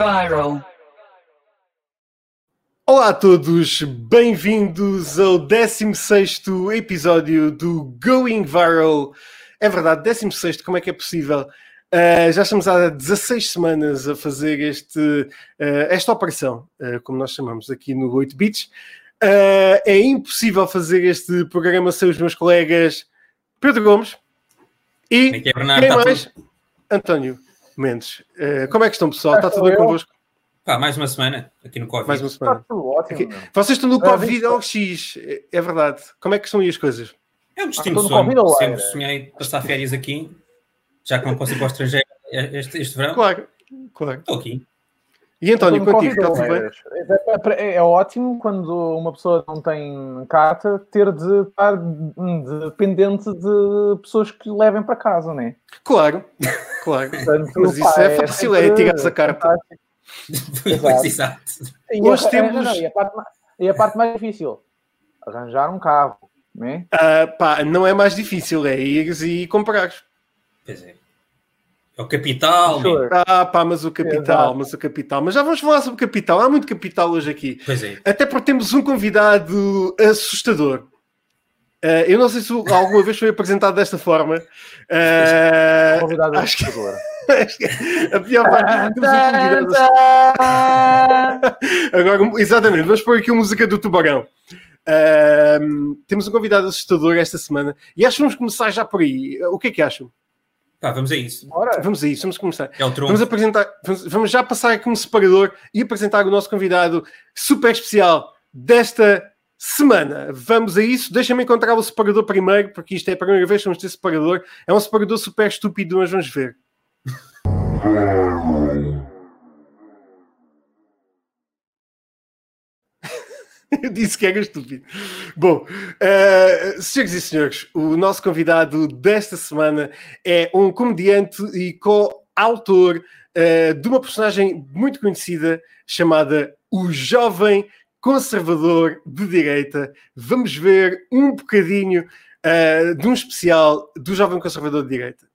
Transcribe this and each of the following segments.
viral. Olá a todos, bem-vindos ao 16 episódio do Going Viral. É verdade, 16, como é que é possível? Uh, já estamos há 16 semanas a fazer este, uh, esta operação, uh, como nós chamamos aqui no 8 Bits. é impossível fazer este programa sem os meus colegas Pedro Gomes e quem tá mais? António Mendes. como é que estão, pessoal? Está tudo bem convosco? Pá, mais uma semana aqui no Covid. Mais uma Está semana. tudo ótimo. Aqui-. Vocês estão no Ah, Covid ao X, é é verdade. Como é que estão aí as coisas? É um destino Ah, de estou no sonho. Sempre sonhei passar férias aqui, já que não posso ir para o estrangeiro este, este verão. Claro, claro. Estou aqui. E António, contigo, está bem? Almeiras. É, é- é ótimo quando uma pessoa não tem carta ter de estar dependente de pessoas que levem para casa, não é? Claro, claro. Portanto, Mas isso pá, é fácil, é sempre tirar-se a carta. Exato. Exato. E Hoje a, temos- não, não, e, a parte, ma- e a parte mais difícil, arranjar um carro, não é? Ah, pá, não é mais difícil, é ires e comprares. Pois é. É o capital. Ah, pá, mas o capital, Exato. mas o capital. Mas já vamos falar sobre capital. Há muito capital hoje aqui. Pois é. Até porque temos um convidado assustador. Ah, eu não sei se alguma vez foi apresentado desta forma. Ah, Convidado acho que- que a pior parte temos um convidado Agora, exatamente, vamos pôr aqui a música do Tubarão. Ahm, temos um convidado assustador esta semana e acho que vamos começar já por aí. O que é que acham? Pá, vamos a isso. Ora, Vamos a isso, vamos começar. É o tronco. Vamos apresentar, vamos, vamos já passar aqui um separador e apresentar o nosso convidado super especial desta semana. Vamos a isso. Deixa-me encontrar o separador primeiro, porque isto é a primeira vez que vamos ter separador. É um separador super estúpido, mas vamos ver. Eu disse que era estúpido. Bom, uh, senhoras e senhores, o nosso convidado desta semana é um comediante e co-autor uh, de uma personagem muito conhecida chamada O Jovem Conservador de Direita. Vamos ver um bocadinho uh, de um especial do Jovem Conservador de Direita.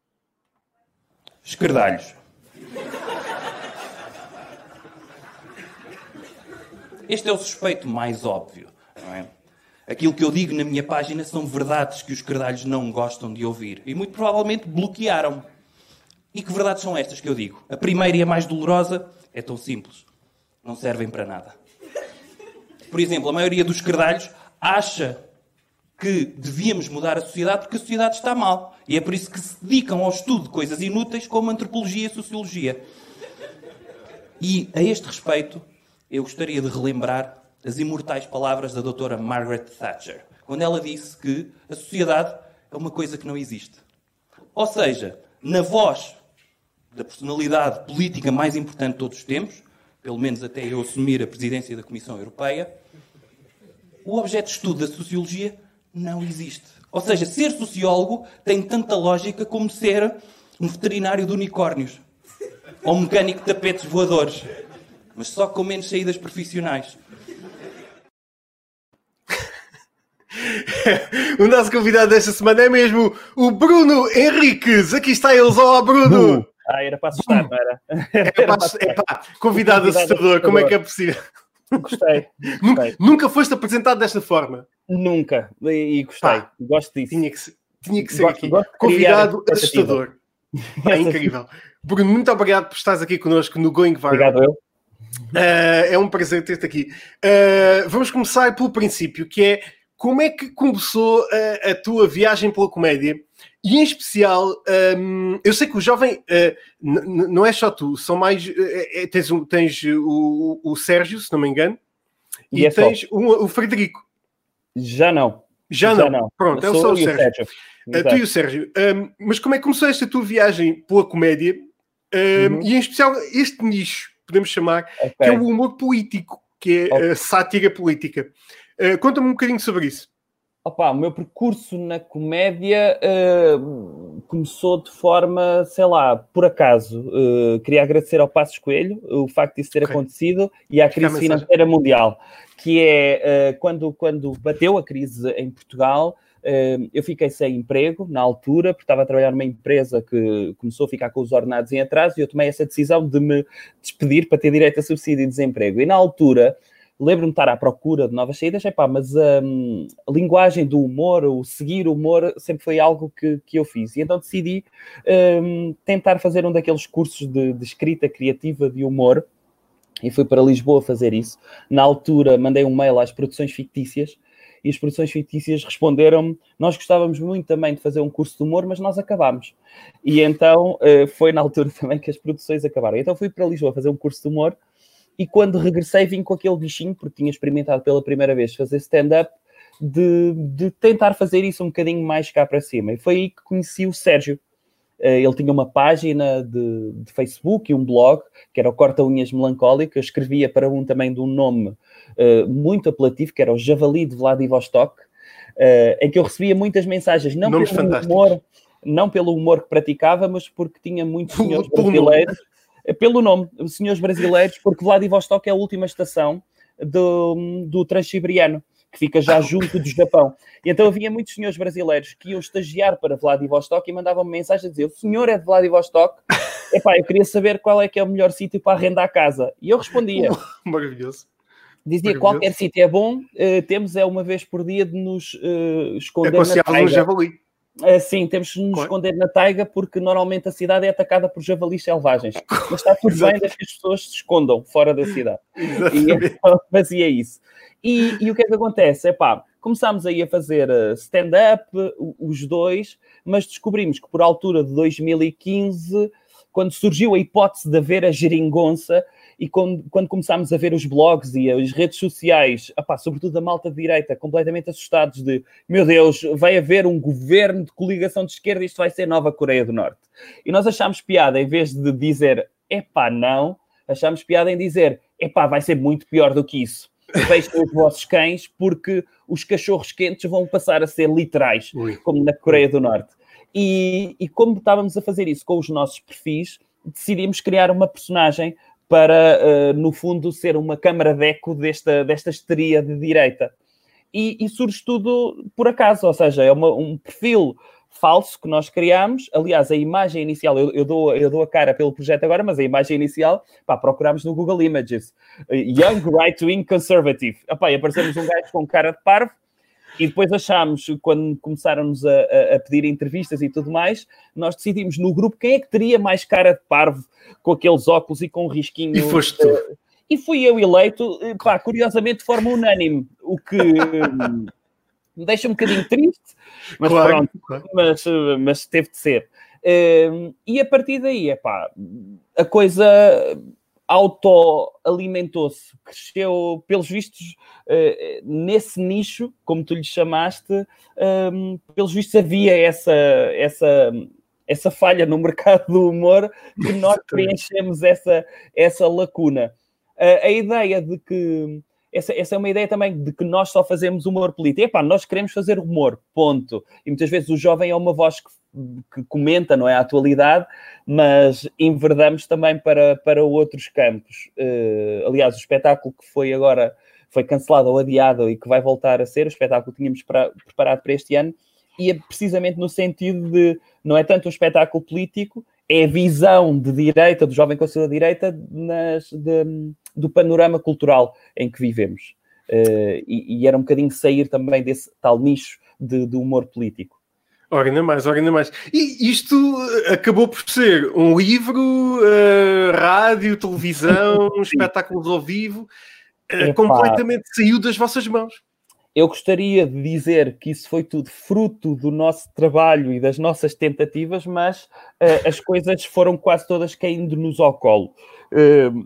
Escardalhos. Este é o suspeito mais óbvio, é? Aquilo que eu digo na minha página são verdades que os escardalhos não gostam de ouvir e muito provavelmente bloquearam. E que verdades são estas que eu digo? A primeira e a mais dolorosa é tão simples. Não servem para nada. Por exemplo, a maioria dos escardalhos acha que devíamos mudar a sociedade porque a sociedade está mal. E é por isso que se dedicam ao estudo de coisas inúteis como antropologia e sociologia. E a este respeito, eu gostaria de relembrar as imortais palavras da doutora Margaret Thatcher, quando ela disse que a sociedade é uma coisa que não existe. Ou seja, na voz da personalidade política mais importante de todos os tempos, pelo menos até eu assumir a presidência da Comissão Europeia, o objeto de estudo da sociologia não existe. Ou seja, ser sociólogo tem tanta lógica como ser um veterinário de unicórnios ou um mecânico de tapetes voadores, mas só com menos saídas profissionais. o nosso convidado desta semana é mesmo o Bruno Henriques. Aqui está eles. Olá, Bruno! Ah, era para assustar, não era? É pá, é pá, convidado Convidado assustador, como é que é possível? Gostei, Nunca, gostei. nunca foste apresentado desta forma. Nunca. E, e gostei. Pá, Gosto disso. Tinha que, ser- tinha que ser Gosto- aqui. gosto Convidado assustador. É incrível. Bruno, muito obrigado por estares aqui connosco no Going Viral. Obrigado eu. Uh, é um prazer ter-te aqui. Uh, vamos começar pelo princípio, que é como é que começou uh, a tua viagem pela comédia? E em especial, um, eu sei que o jovem uh, não é só tu, são mais. é- tens um- tens o, o Sérgio, se não me engano, e, E é tens um- o Frederico. Já não. Já, não. Pronto, é Sou só o eu e Sérgio. Uh, tu e o Sérgio. Um, mas como é que começou esta tua viagem pela comédia? Um, Uhum. E em especial este nicho, podemos chamar, Ok. que é o humor político, que é Ok. a sátira política. Uh, Conta-me um bocadinho sobre isso. Opa, o meu percurso na comédia eh, começou de forma, sei lá, por acaso. Eh, queria agradecer ao Passos Coelho o facto disso ter Ok. acontecido e à crise financeira mundial. que é uh, quando, quando bateu a crise em Portugal, uh, eu fiquei sem emprego na altura, porque estava a trabalhar numa empresa que começou a ficar com os ordenados em atraso e eu tomei essa decisão de me despedir para ter direito a subsídio de desemprego. E na altura lembro-me de estar à procura de novas saídas, epá, mas a linguagem do humor, o seguir o humor, sempre foi algo que, que eu fiz. E então decidi tentar fazer um daqueles cursos de, de, escrita criativa de humor e fui para Lisboa fazer isso. Na altura, mandei um mail às produções fictícias e as produções fictícias responderam-me: Nós gostávamos muito também de fazer um curso de humor, mas nós acabámos. E então uh, foi na altura também que as produções acabaram. Então fui para Lisboa fazer um curso de humor e quando regressei vim com aquele bichinho, porque tinha experimentado pela primeira vez fazer stand-up, de, de, tentar fazer isso um bocadinho mais cá para cima. E foi aí que conheci o Sérgio. Eh, ele tinha uma página de, de Facebook e um blog, que era o Corta Unhas Melancólico. Eu escrevia para um também de um nome uh, muito apelativo, que era o Javali de Vladivostok, uh, em que eu recebia muitas mensagens, não pelo humor, não pelo humor que praticava, mas porque tinha muitos senhores brasileiros pelo nome, senhores brasileiros, porque Vladivostok é a última estação do, do Transiberiano, que fica já junto do Japão. E então havia muitos senhores brasileiros que iam estagiar para Vladivostok e mandavam-me mensagem a dizer: O senhor é de Vladivostok? Epá, eu queria saber qual é que é o melhor sítio para arrendar a casa. E eu respondia: Maravilhoso. Dizia qualquer sítio é bom, uh, temos é uma vez por dia de nos uh, esconder é na um javali. Uh, sim, temos de nos esconder na taiga porque normalmente a cidade é atacada por javalis selvagens. Mas está tudo bem desde que as pessoas se escondam fora da cidade. e então fazia isso. E, e, o que é que acontece? É pá, começámos aí a fazer eh, stand-up, os dois, mas descobrimos que por altura de 2015, quando surgiu a hipótese de haver a geringonça, e quando, quando começámos a ver os blogs e as redes sociais, opá, sobretudo a malta de direita, completamente assustados de meu Deus, vai haver um governo de coligação de esquerda, isto vai ser Nova Coreia do Norte. E nós achámos piada, em vez de dizer epá, não, achámos piada em dizer epá, vai ser muito pior do que isso. Fechem os vossos cães, porque os cachorros quentes vão passar a ser literais, Ui. como na Coreia do Norte. E, e como estávamos a fazer isso com os nossos perfis, decidimos criar uma personagem para, uh, no fundo, ser uma câmara de eco desta, desta histeria de direita. E, e surge tudo por acaso, ou seja, é uma, um perfil falso que nós criamos. Aliás, a imagem inicial, eu, eu, dou, eu dou a cara pelo projeto agora, mas a imagem inicial, pá, procurámos no Google Images. Young Right-Wing Conservative. Epá, aparecemos um gajo com cara de parvo, e depois achámos, quando começaram-nos a, a, a, pedir entrevistas e tudo mais, nós decidimos no grupo quem é que teria mais cara de parvo com aqueles óculos e com um risquinho. E foste tu. Uh, e fui eu eleito, eh, pá, curiosamente de forma unânime, o que me deixa um bocadinho triste, mas claro, pronto, claro. Mas, eh, mas teve de ser. Uh, e a partir daí, é pá, a coisa autoalimentou-se, cresceu, pelos vistos, uh, nesse nicho, como tu lhe chamaste, um, pelos vistos havia essa, essa, essa falha no mercado do humor que nós preenchemos essa, essa lacuna. A ideia de que essa, essa, é uma ideia também de que nós só fazemos humor político. Epá, nós queremos fazer humor, ponto. E muitas vezes o jovem é uma voz que que comenta, não é, a atualidade, mas enverdamos também para, para outros campos. Uh, aliás, o espetáculo que foi agora, foi cancelado ou adiado e que vai voltar a ser, o espetáculo que tínhamos para, preparado para este ano, e é precisamente no sentido de, não é tanto um espetáculo político, é a visão de direita, do jovem conselho de direita, nas, de, do panorama cultural em que vivemos. Uh, e, e, era um bocadinho sair também desse tal nicho de, de humor político. Ora, ainda mais, ora, ainda mais. E isto eh, acabou por ser um livro, uh, rádio, televisão, espetáculos ao vivo, uh, completamente saiu das vossas mãos. Eu gostaria de dizer que isso foi tudo fruto do nosso trabalho e das nossas tentativas, mas uh, as coisas foram quase todas caindo-nos ao colo.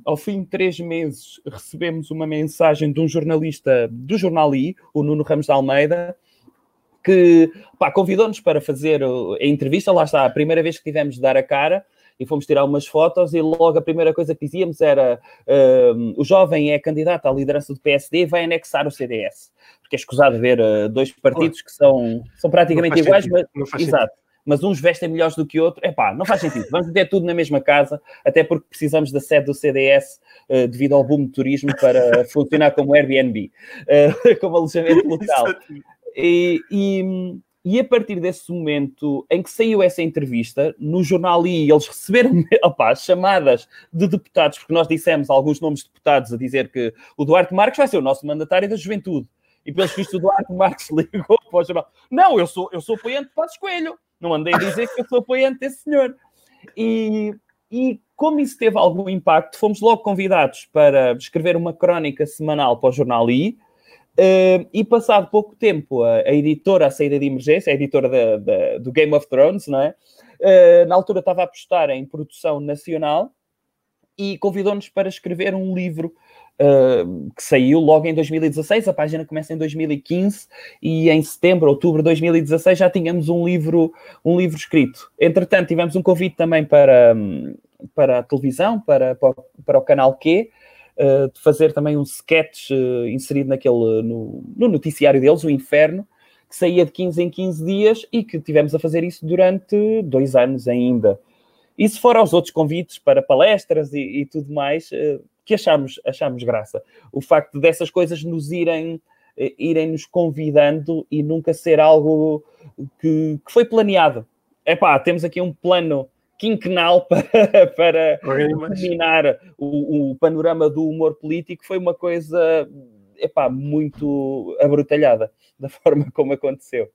ao fim de três meses, recebemos uma mensagem de um jornalista do Jornal I, o Nuno Ramos de Almeida, que convidou-nos para fazer a entrevista. Lá está, a primeira vez que tivemos de dar a cara e fomos tirar umas fotos e logo a primeira coisa que dizíamos era uh, o jovem é candidato à liderança do PSD e vai anexar o CDS. Porque é escusado ver uh, dois partidos que são, são praticamente iguais, mas, exato, mas uns vestem melhores do que outros. Epá, não faz sentido. Vamos ter tudo na mesma casa, até porque precisamos da sede do CDS uh, devido ao boom de turismo para funcionar como Airbnb, uh, como alojamento local. E, e, e, a partir desse momento em que saiu essa entrevista, no jornal I, eles receberam opa, chamadas de deputados, porque nós dissemos alguns nomes de deputados a dizer que o Duarte Marques vai ser o nosso mandatário da juventude. E pelos vistos, o Duarte Marques ligou para o jornal. Não, eu sou, eu sou apoiante de Passos Coelho. Não andei a dizer que eu sou apoiante desse senhor. E, e como isso teve algum impacto, fomos logo convidados para escrever uma crónica semanal para o jornal I. Uh, e passado pouco tempo, a, a, editora, a saída de emergência, a editora da, da, do Game of Thrones, não é? Uh, na altura estava a apostar em produção nacional e convidou-nos para escrever um livro uh, que saiu logo em 2016, a página começa em 2015 e em setembro, outubro de 2016 já tínhamos um livro, um livro escrito. Entretanto, tivemos um convite também para, para a televisão, para, para, para o canal Q, uh, de fazer também um sketch uh, inserido naquele, no, no noticiário deles, o Inferno, que saía de 15 em 15 dias e que tivemos a fazer isso durante dois anos ainda. E se for aos outros convites para palestras e, e tudo mais, que achamos, achamos graça. O facto dessas coisas nos irem, eh, irem nos convidando e nunca ser algo que, que foi planeado. É pá, temos aqui um plano quinquenal para, para dominar o, o, panorama do humor político, foi uma coisa epá, muito abrutalhada da forma como aconteceu.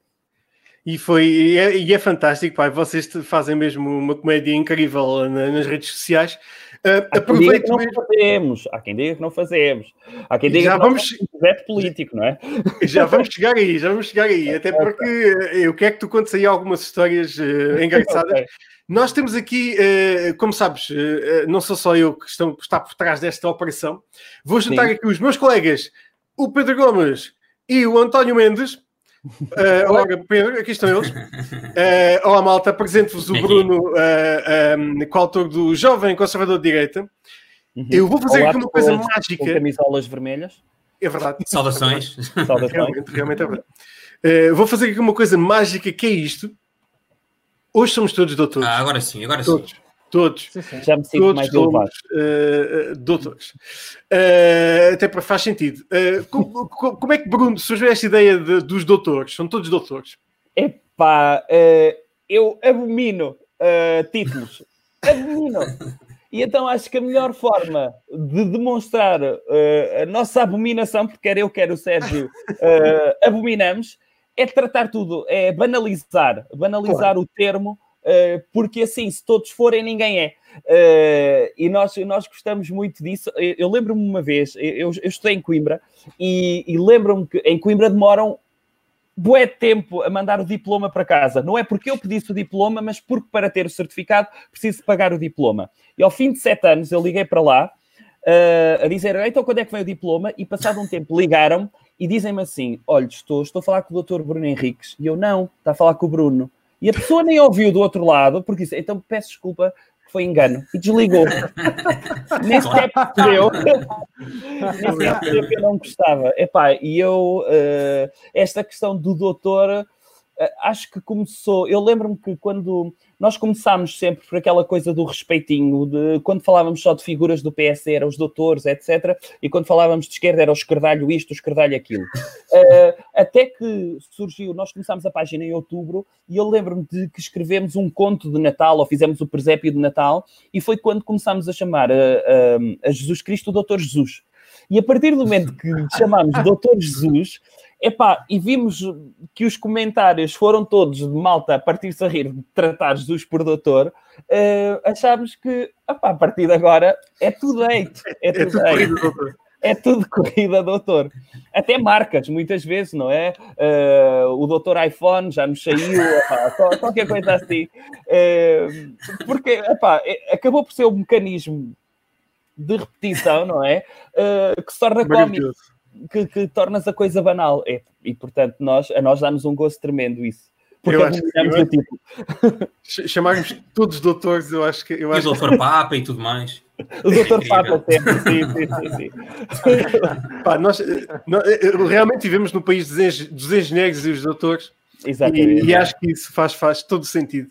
E foi e é, e é fantástico, pai. Vocês fazem mesmo uma comédia incrível nas redes sociais. Uh, Há quem diga que não mesmo... fazemos, há quem diga que não fazemos, há quem diga já que vamos... não fazemos político, não é? Já vamos chegar aí, já vamos chegar aí, até porque eu quero que tu contes aí algumas histórias uh, engraçadas. Nós temos aqui, uh, como sabes, uh, não sou só eu que está por trás desta operação. Vou juntar Sim. aqui os meus colegas, o Pedro Gomes e o António Mendes, Uh, olá, Pedro, aqui estão eles. Uh, olá, malta, apresento-vos o Bruno, uh, eh, um, coautor do Jovem Conservador de Direita. Uhum. Eu vou fazer olá, aqui uma coisa todos, mágica. Com camisolas vermelhas. É verdade. Saudações. Saudações. Realmente, realmente é verdade. Uh, vou fazer aqui uma coisa mágica que é isto. Hoje somos todos doutores. Ah, agora sim, agora todos. sim. Todos. Sim, sim. Já me sinto todos mais elevado. Uh, doutores. Uh, até para faz sentido. Uh, como, como, é que, Bruno, surgiu esta ideia de, dos doutores? São todos doutores? Epá, eu abomino títulos. abomino. E então acho que a melhor forma de demonstrar a nossa abominação, porque quer eu, quer o Sérgio, abominamos, é tratar tudo, é banalizar, banalizar claro. o termo uh, porque assim, se todos forem, ninguém é. Uh, e nós, nós gostamos muito disso. Eu, lembro-me uma vez, eu, eu estudei em Coimbra e, e lembro-me que em Coimbra demoram bué tempo a mandar o diploma para casa. Não é porque eu pedisse o diploma, mas porque para ter o certificado preciso pagar o diploma. E ao fim de sete anos eu liguei para lá uh, a dizer, então quando é que vem o diploma? E passado um tempo ligaram e dizem-me assim, olha, estou, estou a falar com o doutor Bruno Henriques. E eu, não, está a falar com o Bruno. E a pessoa nem ouviu do outro lado, porque disse, então peço desculpa, foi engano. E desligou. Nem sequer percebeu. Nem sequer percebeu que eu não gostava. Epá, e eu, uh, esta questão do doutor, acho que começou. Eu lembro-me que quando nós começámos sempre por aquela coisa do respeitinho, de quando falávamos só de figuras do PS eram os doutores, etc. E quando falávamos de esquerda era o esquerdalho isto, o esquerdalho aquilo. Uh, até que surgiu, nós começámos a página em outubro e eu lembro-me de que escrevemos um conto de Natal ou fizemos o presépio de Natal e foi quando começámos a chamar a, a, a Jesus Cristo o Doutor Jesus. E a partir do momento que chamámos Doutor Jesus, Epá, e vimos que os comentários foram todos de malta a partir-se a rir de tratar Jesus por doutor. Uh, achámos que, epá, a partir de agora, é tudo hate. É, é tudo, é tudo Corrida, é tudo corrida, doutor. Até marcas, muitas vezes, não é? Uh, o doutor iPhone já nos saiu, epá, qualquer coisa assim. Uh, porque, epá, acabou por ser um mecanismo de repetição, não é? que se torna cómico que, que tornas a coisa banal. É, e, portanto, nós, a nós dá-nos um gosto tremendo isso. Porque eu acho que, o tipo. Chamarmos todos doutores, eu acho que. Eu acho e o doutor Papa e tudo mais. O doutor é Papa sempre, sim, sim, sim. sim. Pá, nós, nós, realmente vivemos no país dos engenheiros e os doutores. Exatamente. E, e acho que isso faz, faz todo sentido.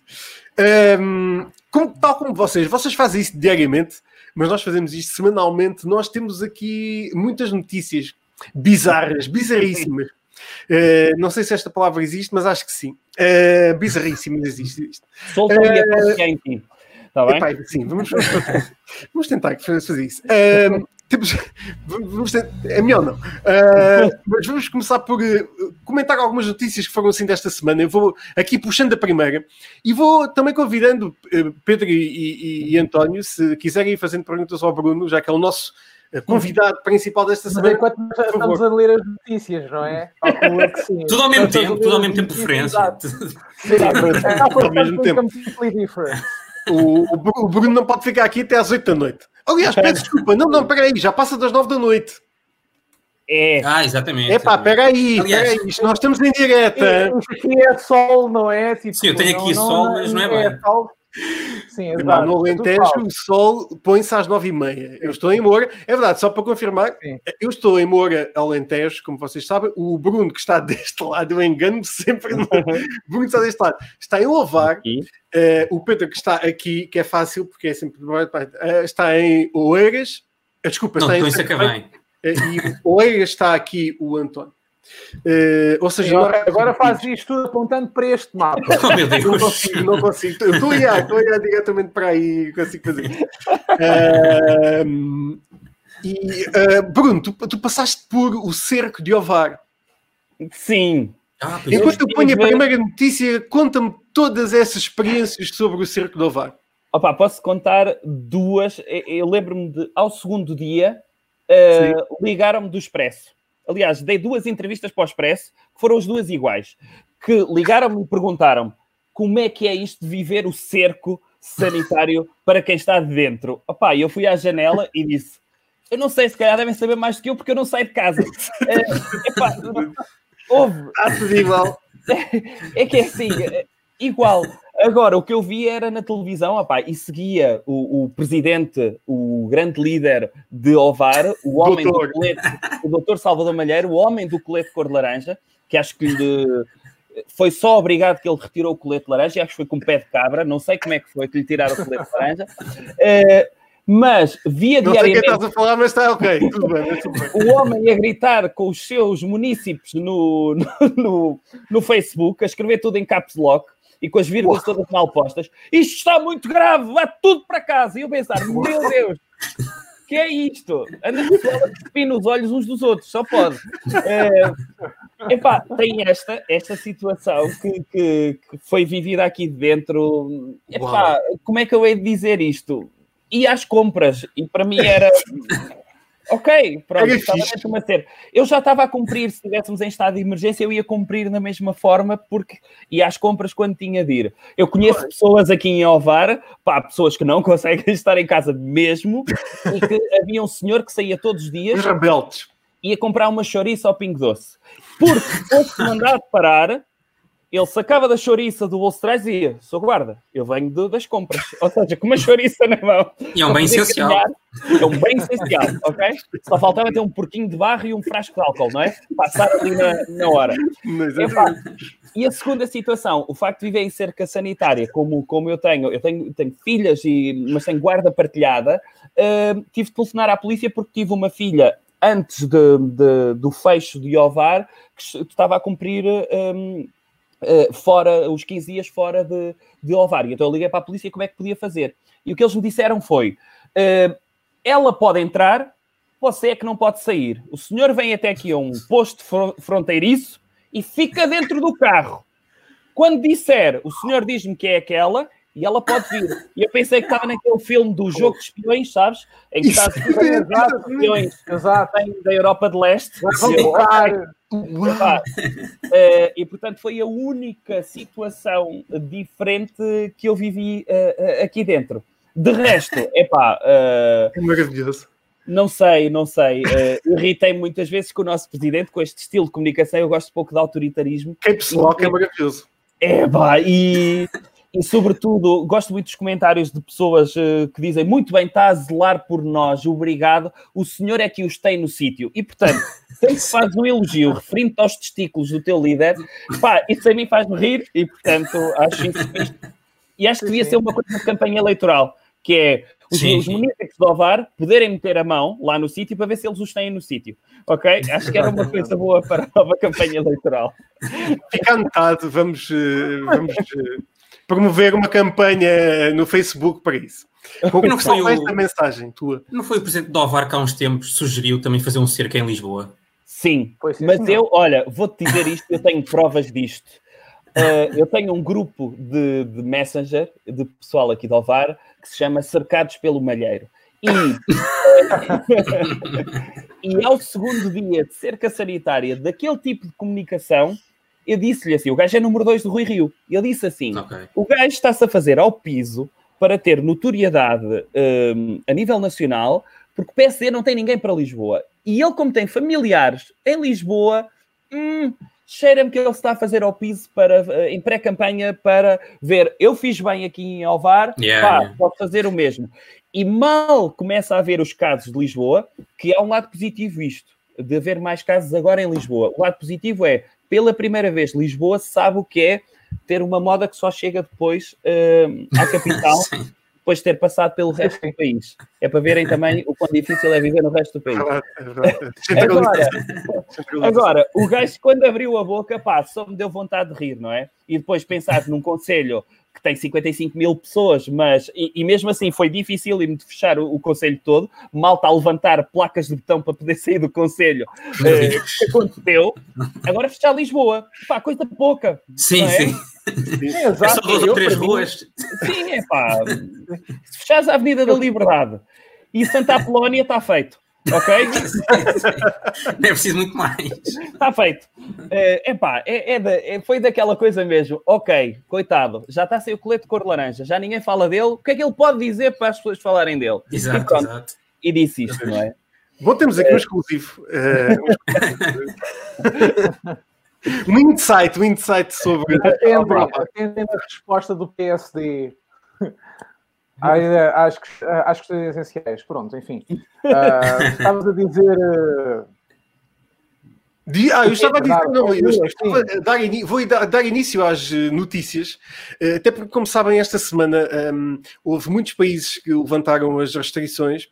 Um, como, tal como vocês, vocês fazem isso diariamente, mas nós fazemos isto semanalmente. Nós temos aqui muitas notícias bizarras, bizarríssimas. Uh, não sei se esta palavra existe, mas acho que sim. Uh, bizarríssimas existe isto. Solta uh, a em ti. Está bem? Epá, sim, vamos, vamos tentar fazer isso. Uh, temos, vamos tentar, é melhor não. Uh, mas vamos começar por uh, comentar algumas notícias que foram assim desta semana. Eu vou aqui puxando a primeira e vou também convidando Pedro e, e, e António, se quiserem ir fazendo perguntas ao Bruno, já que é o nosso convidado principal desta semana. Enquanto nós estamos a ler as notícias, não é? Sim. Tudo ao mesmo tempo, tudo ao mesmo tempo de referência. Ao mesmo tempo. O, o, Bruno não pode ficar aqui até às 8 da noite. Aliás, peço desculpa, não, não, peraí, já passa das 9 da noite. É. Ah, exatamente. É pá, peraí, peraí, nós estamos em direta. Isto aqui é sol, não é? Tipo, Sim, eu tenho aqui não, sol, não, mas não é, é bem. Sol. Sim, é verdade. No Alentejo, o sol põe-se às nove e meia. Eu estou em Moura. É verdade, só para confirmar, Sim. eu estou em Moura, Alentejo, como vocês sabem. O Bruno, que está deste lado, eu engano-me sempre. No... Bruno está deste lado. Está em Ovar. Uh, o Pedro, que está aqui, que é fácil, porque é sempre... Uh, está em Oeiras. Uh, desculpa, Não, está em... Sacavém. E Oeiras está aqui o António. Uh, ou seja, agora, agora faz isto tudo apontando para este mapa. Oh, meu Deus. Não consigo, não consigo. Eu estou a olhar, estou a olhar diretamente para aí e consigo fazer. Uh, e, uh, Bruno, tu, tu, passaste por o cerco de Ovar. Sim. Ah, Enquanto eu ponho a primeira notícia, conta-me todas essas experiências sobre o cerco de Ovar. Opa, posso contar duas. Eu lembro-me de, ao segundo dia, uh, ligaram-me do Expresso aliás, dei duas entrevistas para o Expresso, que foram as duas iguais, que ligaram-me e perguntaram como é que é isto de viver o cerco sanitário para quem está dentro. Opá, eu fui à janela e disse, eu não sei, se calhar devem saber mais do que eu, porque eu não saio de casa. É, epá, houve... Igual. É que é assim, é, igual. Agora, o que eu vi era na televisão, opá, e seguia o, o presidente, o grande líder de Ovar, o homem doutor. do colete, o doutor Salvador Malheiro, o homem do colete cor de laranja, que acho que lhe foi só obrigado que ele retirou o colete laranja, acho que foi com pé de cabra, não sei como é que foi que lhe tiraram o colete laranja. Uh, mas via não diariamente. Não sei quem estás a falar, mas está ok, tudo bem. Tudo bem. O homem a gritar com os seus munícipes no, no, no, no Facebook, a escrever tudo em caps lock e com as vírgulas Uau. todas mal postas. Isto está muito grave, vá tudo para casa. E eu pensar, meu Deus, que é isto? Anda a cuspir nos olhos uns dos outros, só pode. É, epá, tem esta, esta situação que, que, que foi vivida aqui dentro. Epá, como é que eu hei de dizer isto? E às compras, e para mim era Ok, pronto, é estava. Eu já estava a cumprir, se estivéssemos em estado de emergência, eu ia cumprir na mesma forma, porque ia às compras quando tinha de ir. Eu conheço pessoas aqui em Ovar, pá, pessoas que não conseguem estar em casa mesmo, e que havia um senhor que saía todos os dias. Os rebeldes. Ia comprar uma chouriça ao Pingo Doce. Porque fosse mandado parar, ele sacava da chouriça do bolso de trás e Sou guarda, eu venho de, das compras. Ou seja, com uma chouriça na mão. E é um bem essencial. é um bem essencial, ok? Só faltava ter um porquinho de barro e um frasco de álcool, não é? Passar ali na, na hora. e a segunda situação, o facto de viver em cerca sanitária, como, como eu tenho, eu tenho, tenho filhas, e, mas tenho guarda partilhada, uh, tive de telefonar à polícia porque tive uma filha antes de, de, do fecho de Ovar que estava a cumprir. Um, fora, os 15 dias fora de, de ovário. Então eu liguei para a polícia como é que podia fazer. E o que eles me disseram foi: uh, ela pode entrar, você é que não pode sair. O senhor vem até aqui a um posto fronteiriço e fica dentro do carro. Quando disser, o senhor diz-me que é aquela, e ela pode vir. E eu pensei que estava naquele filme do jogo de espiões, sabes? Em que está a espiões Exato. da Europa de Leste. Uh, e portanto foi a única situação diferente que eu vivi uh, aqui dentro. De resto, epá, uh, é maravilhoso. Não sei, não sei. Uh, irritei muitas vezes com o nosso presidente, com este estilo de comunicação. Eu gosto pouco de autoritarismo. Caps Lock é maravilhoso. É, pá, e E, sobretudo, gosto muito dos comentários de pessoas uh, que dizem muito bem, está a zelar por nós, obrigado. O senhor é que os tem no sítio. E, portanto, sempre que fazes um elogio referindo-te aos testículos do teu líder, pá, isso a mim faz-me rir e, portanto, acho isso. E acho que devia ser uma coisa de campanha eleitoral, que é os, Sim, os munícipes de Ovar poderem meter a mão lá no sítio para ver se eles os têm no sítio. Ok? Acho que era uma coisa boa para a nova campanha eleitoral. Fica anotado, vamos, eh, vamos eh, promover uma campanha no Facebook para isso. Qual não foi é o- esta mensagem tua? Não foi o presidente do Ovar que há uns tempos sugeriu também fazer um cerco em Lisboa? Sim, mas senhor. eu, olha, vou-te dizer isto, eu tenho provas disto. Uh, eu tenho um grupo de, de Messenger, de pessoal aqui de Ovar, que se chama Cercados pelo Malheiro. E, e ao segundo dia de cerca sanitária daquele tipo de comunicação, eu disse-lhe assim: o gajo é número 2 do Rui Rio. Ele disse assim: Ok. o gajo está-se a fazer ao piso para ter notoriedade hum, a nível nacional, porque o PSD não tem ninguém para Lisboa. E ele, como tem familiares em Lisboa, hum, cheira-me que ele está a fazer ao piso para, eh, em pré-campanha para ver, eu fiz bem aqui em Alvar, Yeah, pá, yeah. posso fazer o mesmo. E mal começa a haver os casos de Lisboa, que há um lado positivo isto, de haver mais casos agora em Lisboa. O lado positivo é, pela primeira vez, Lisboa sabe o que é ter uma moda que só chega depois hum, à capital, depois de ter passado pelo resto do país. É para verem também o quão difícil é viver no resto do país. Agora, agora, o gajo, quando abriu a boca, pá, só me deu vontade de rir, não é? E depois pensar num conselho que tem 55 mil pessoas, mas e, e mesmo assim foi difícil de fechar o, o conselho todo, malta a levantar placas de botão para poder sair do conselho, Deus. que aconteceu. Agora fechar Lisboa, pá, coisa pouca. Sim, é? sim. Sim, É exato. só duas ou três ruas. Sim, é pá. Se fechares a Avenida da Liberdade e Santa Apolónia, está feito. Ok? É preciso muito mais. Está feito. É epá, é, é da- é- foi daquela coisa mesmo. Ok, coitado, já está sem o colete de cor laranja, já ninguém fala dele. O que é que ele pode dizer para as pessoas falarem dele? e, Exato, pronto, exato. e disse isto, não é? Bom, temos aqui um exclusivo. eh, um insight, um insight sobre. Atentem, atentem a resposta do PSD à- às, ques- às questões essenciais. Pronto, enfim. Ah, Estavas a dizer. ah, Di- Ah, eu estava a dizer, Verdade, não, eu estava a dar, vou dar, dar início às eh, notícias, eh, até porque, como sabem, esta semana ehm, houve muitos países que levantaram as restrições.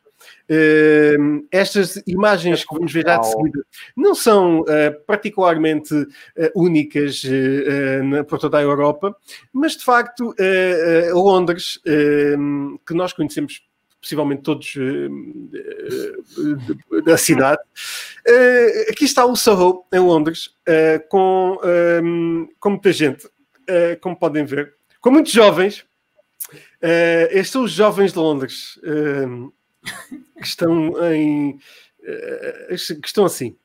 Ehm, estas imagens que vamos ver já de seguida não são eh, particularmente eh, únicas eh, na- por toda a Europa, mas de facto Londres, ehm, que nós conhecemos possivelmente todos da cidade, aqui está o Soho, em Londres, com, ehm, com muita gente, como podem ver, com muitos jovens. Estes são os jovens de Londres que estão em. eh, que estão assim.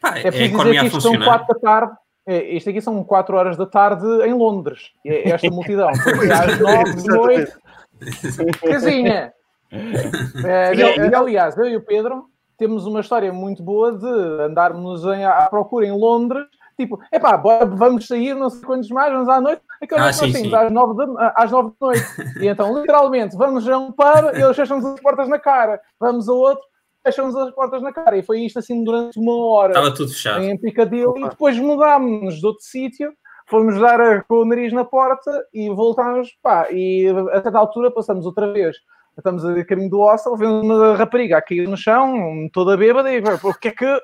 Pá, É é preciso dizer que isto são funcionar. 4 da tarde. É, isto aqui são 4 horas da tarde em Londres. É Esta multidão. Às 9 da noite. Casinha! É, E- e- aliás, eu e o Pedro temos uma história muito boa de andarmos em- à procura em Londres. Tipo, epá, bora, vamos sair, não sei quantos mais, vamos à noite. Aquela Ah, noite nós sim, saímos sim. às 9 da, às 9 da noite. E então, literalmente, vamos a um pub e eles fecham-nos as portas na cara. Vamos a outro, fecham-nos as portas na cara. E foi isto assim durante uma hora Estava tudo fechado. em Piccadilly e depois mudámos de outro sítio, fomos dar a- com o nariz na porta e voltámos, pá, e a certa altura passamos outra vez. Estamos a caminho do hostel, vemos uma rapariga a cair no chão, toda bêbada, e o que é que.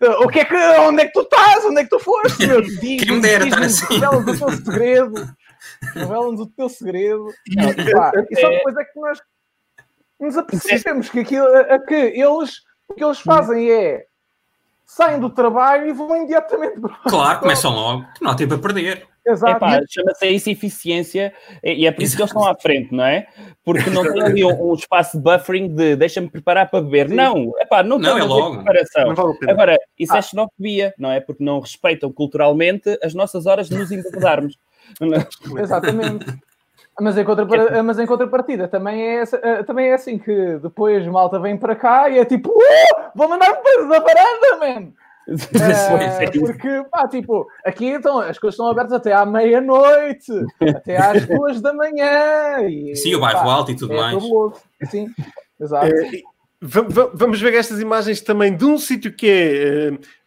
O que é que. Onde é que tu estás? Onde é que tu foste? Meu? Diz- Quem me dera estar assim. Revela-nos o teu segredo. Revela-nos o teu segredo. E, pá, e só depois é que nós nos apercebemos que, aquilo, a- que eles, o que eles fazem é saem do trabalho e vão imediatamente para Claro, começam logo. Não há tempo a perder. Exato. Epá, chama-se isso eficiência e e é por isso que eles estão à frente, não é? Porque não tem ali um, um espaço de buffering de deixa-me preparar para beber. Sim. Não, epá, não, Não, é a logo. preparação. Não vale a. Agora, isso Ah. é xenofobia, não é? Porque não respeitam culturalmente as nossas horas de nos embebedarmos. Exatamente. Mas em, contrapar- mas em contrapartida também é, eh, também é assim que depois malta vem para cá e é tipo, "Uh, vou mandar-me para da varanda, man! É, porque, pá, tipo, aqui então as coisas estão abertas até à meia-noite, até às duas da manhã. E, Sim, o bairro pá, alto e tudo é mais. fabuloso. Sim, exato. Va- Vamos ver estas imagens também de um sítio que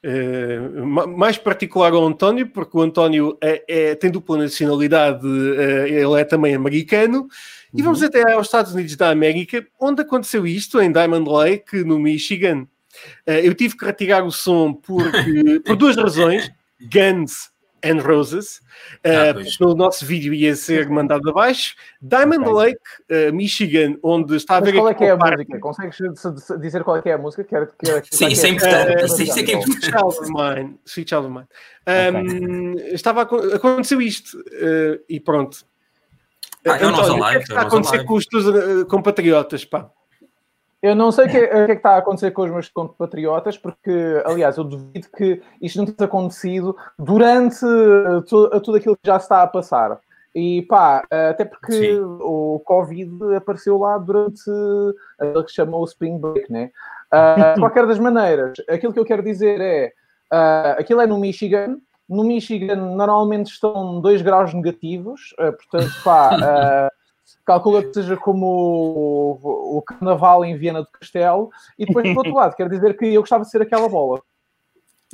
é ma- mais particular ao António, porque o António é- é- tem dupla nacionalidade, eh, ele é também americano. E vamos até aos Estados Unidos da América, onde aconteceu isto, em Diamond Lake, no Michigan. Eh, eu tive que retirar o som porque, por duas razões: Guns and Roses. Eh, Ah, o nosso vídeo ia ser mandado abaixo. Diamond Ok. Lake, eh, Michigan, onde está a Mas ver qual é que é a parte- música? Consegues se- se- dizer qual é que é a música? Quero, quero, Sim, isso é quero- importante. Isso- é que é Sweet Child of Mine. Sweet Child of Mine. Um, estava a, acon- aconteceu isto eh, e pronto. Ah, é o nosso António, o que é está é a acontecer com os teus compatriotas, pá? Eu não sei o que, é, que é que está a acontecer com os meus compatriotas, porque, aliás, eu duvido que isto não tenha acontecido durante eh, tu- tudo aquilo que já se está a passar. E pá, eh, até porque Sim. o Covid apareceu lá durante aquilo que se chama o Spring Break, né? Ah, de qualquer das maneiras, aquilo que eu quero dizer é: ah, aquilo é no Michigan. No Michigan, normalmente estão 2 graus negativos, ah, portanto, pá. ah, calcula que seja como o, o carnaval em Viena do Castelo, e depois do outro lado, quer dizer que eu gostava de ser aquela bola.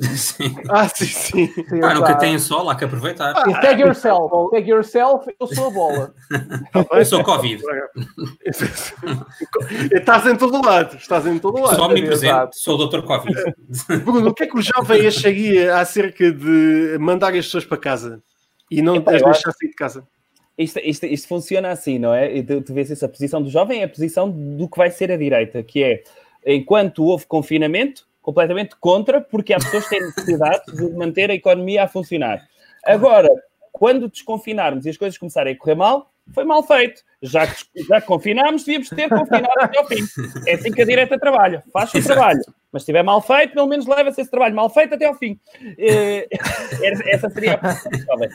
Sim. Ah, sim, sim. Sim, Ah, nunca tem sol, há que aproveitar. E tag yourself, tag yourself, eu sou a bola. Eu sou Covid. Estás em todo lado, estás em todo lado. Sou omnipresente, exato. sou o Dr. Covid. Bruno, o que é que o jovem acharia acerca de mandar as pessoas para casa e não as deixar sair de casa? Isto, isto, isto funciona assim, não é? E tu, tu vês essa posição do jovem é a posição do que vai ser a direita, que é enquanto houve confinamento, completamente contra, porque há pessoas que têm necessidade de manter a economia a funcionar. Agora, quando desconfinarmos e as coisas começarem a correr mal, foi mal feito. Já que, já que confinámos, devíamos ter confinado até ao fim. É assim que a direita trabalha. Faz o trabalho. Mas se estiver mal feito, pelo menos leva-se esse trabalho mal feito até ao fim. Eh, essa seria a jovem.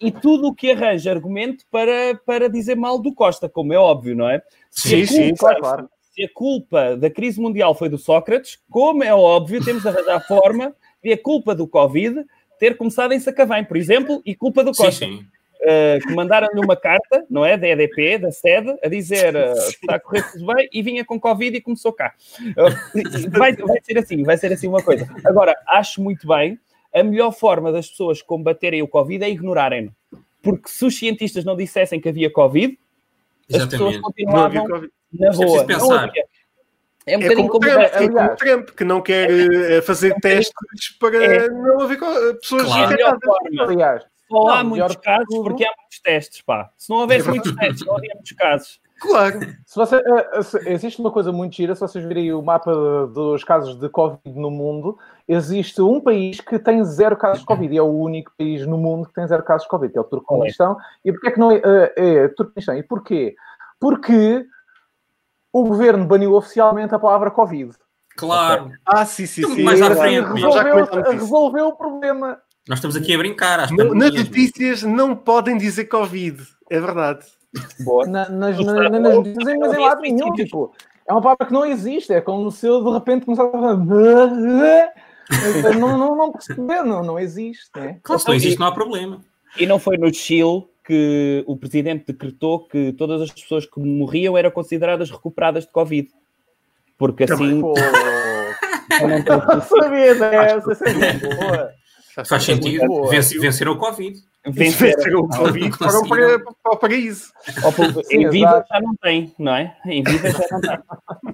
E tudo o que arranja argumento para, para dizer mal do Costa, como é óbvio, não é? Se Sim, sim, culpa- claro, claro. Se a culpa da crise mundial foi do Sócrates, como é óbvio, temos de arranjar a forma de a culpa do Covid ter começado em Sacavém, por exemplo, e culpa do Sim, Costa. sim. Uh, que mandaram-lhe uma carta, não é? Da EDP, da sede, a dizer uh, está a correr tudo bem e vinha com Covid e começou cá. Uh, vai, vai ser assim, vai ser assim uma coisa. Agora, acho muito bem, a melhor forma das pessoas combaterem o Covid é ignorarem-no. Porque se os cientistas não dissessem que havia Covid, as pessoas Exatamente. Não havia continuavam Covid. na é boa. Não havia. É um É bocadinho como. Trump, é como. Trump, que não quer eh, fazer testes para É. não haver pessoas Claro. É infectadas. Aliás, Há Não, melhor muitos casos tudo. porque há muitos testes, pá. Se não houvesse É muitos testes, não havia muitos casos. Claro. se você, eh, se- existe uma coisa muito gira, se vocês virem o mapa de- dos casos de Covid no mundo, existe um país que tem zero casos de Covid, e é o único país no mundo que tem zero casos de Covid, que é o Turcomenistão. E porquê é que não é, eh, é Turcomenistão? E porquê? Porque o governo baniu oficialmente a palavra Covid. Claro. Ah, sim, sim, sim. Mais à Exato. frente, Já resolveu, resolveu o problema. Nós estamos aqui a brincar. Às No- Nas notícias não podem dizer Covid. É verdade. Boa. Na- nas, Não notícias, mas em Não lado nenhum. Tipo, é uma palavra que não existe. É como se eu de repente começasse a falar. Não, não, não perceber, não, não existe. Né? Claro, se não existe, não há problema. E não foi no Chile que o presidente decretou que todas as pessoas que morriam eram consideradas recuperadas de Covid. Porque assim. Pô, eu não não sabia dessa, essa é muito boa. Faz sentido. boa. Vencer, vencer o Covid. vencer. Venceram o Covid Não foram para, para o paraíso. Em vida já não tem, não é? Em vida já não tem.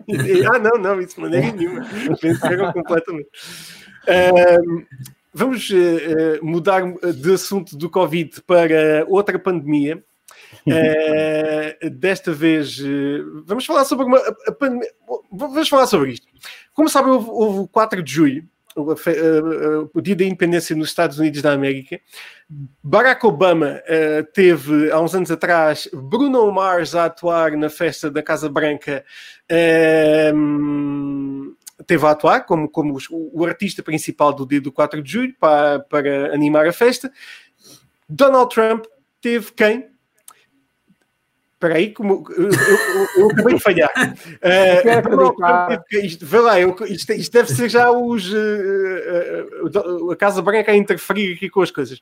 Ah, não, não, isso de maneira nenhuma. Venceram completamente. Vamos eh, eh, mudar de assunto do Covid para outra pandemia. Eh, desta vez eh, vamos falar sobre uma a- a pandemia. Vamos falar sobre isto. Como sabem, houve, houve o 4 de julho, o, fe- eh, eh, o dia da independência nos Estados Unidos da América. Barack Obama eh, teve há uns anos atrás Bruno Mars a atuar na festa da Casa Branca. ehm, teve a atuar como, como os- o artista principal do dia do 4 de julho para, para animar a festa. Donald Trump teve quem? Espera aí, como eu, eu, eu, acabei de falhar. Uh, isto, vê lá, eu, isto, isto deve ser já os, uh, a Casa Branca a interferir aqui com as coisas.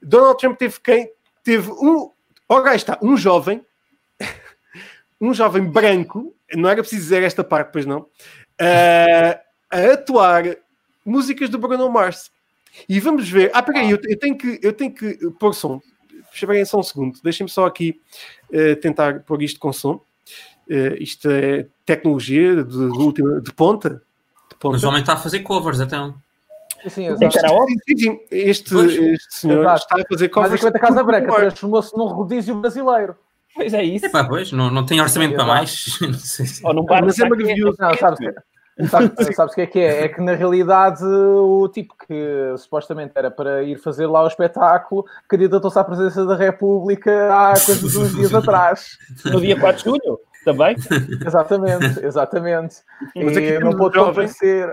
Donald Trump teve quem? Teve um. Ora, aí está, um jovem, um jovem branco, não era preciso dizer esta parte, pois não, uh, a atuar músicas do Bruno Mars. E vamos ver. Ah, peraí, eu, eu, tenho que, eu tenho que pôr som. Esperem só um segundo. Deixem-me só aqui uh, tentar pôr isto com som. Uh, isto é tecnologia de, de, última, de ponta. De ponta. Mas o homem está a fazer covers, então. Sim, Este, Pois. este senhor Exato. está a fazer covers. Basicamente a Casa Branca transformou-se num rodízio brasileiro. Pois é isso. Epá, pois, não, não tem orçamento para mais. Não sei se- Ou num bar Mas é maravilhoso. Não, sabes, sabes, sabes o que é que é? É que na realidade o tipo que supostamente era para ir fazer lá o espetáculo candidatou-se à presidência da República há coisa de uns dias atrás. No dia 4 de julho, também. Exatamente, exatamente. Mas aqui E não um pôde convencer.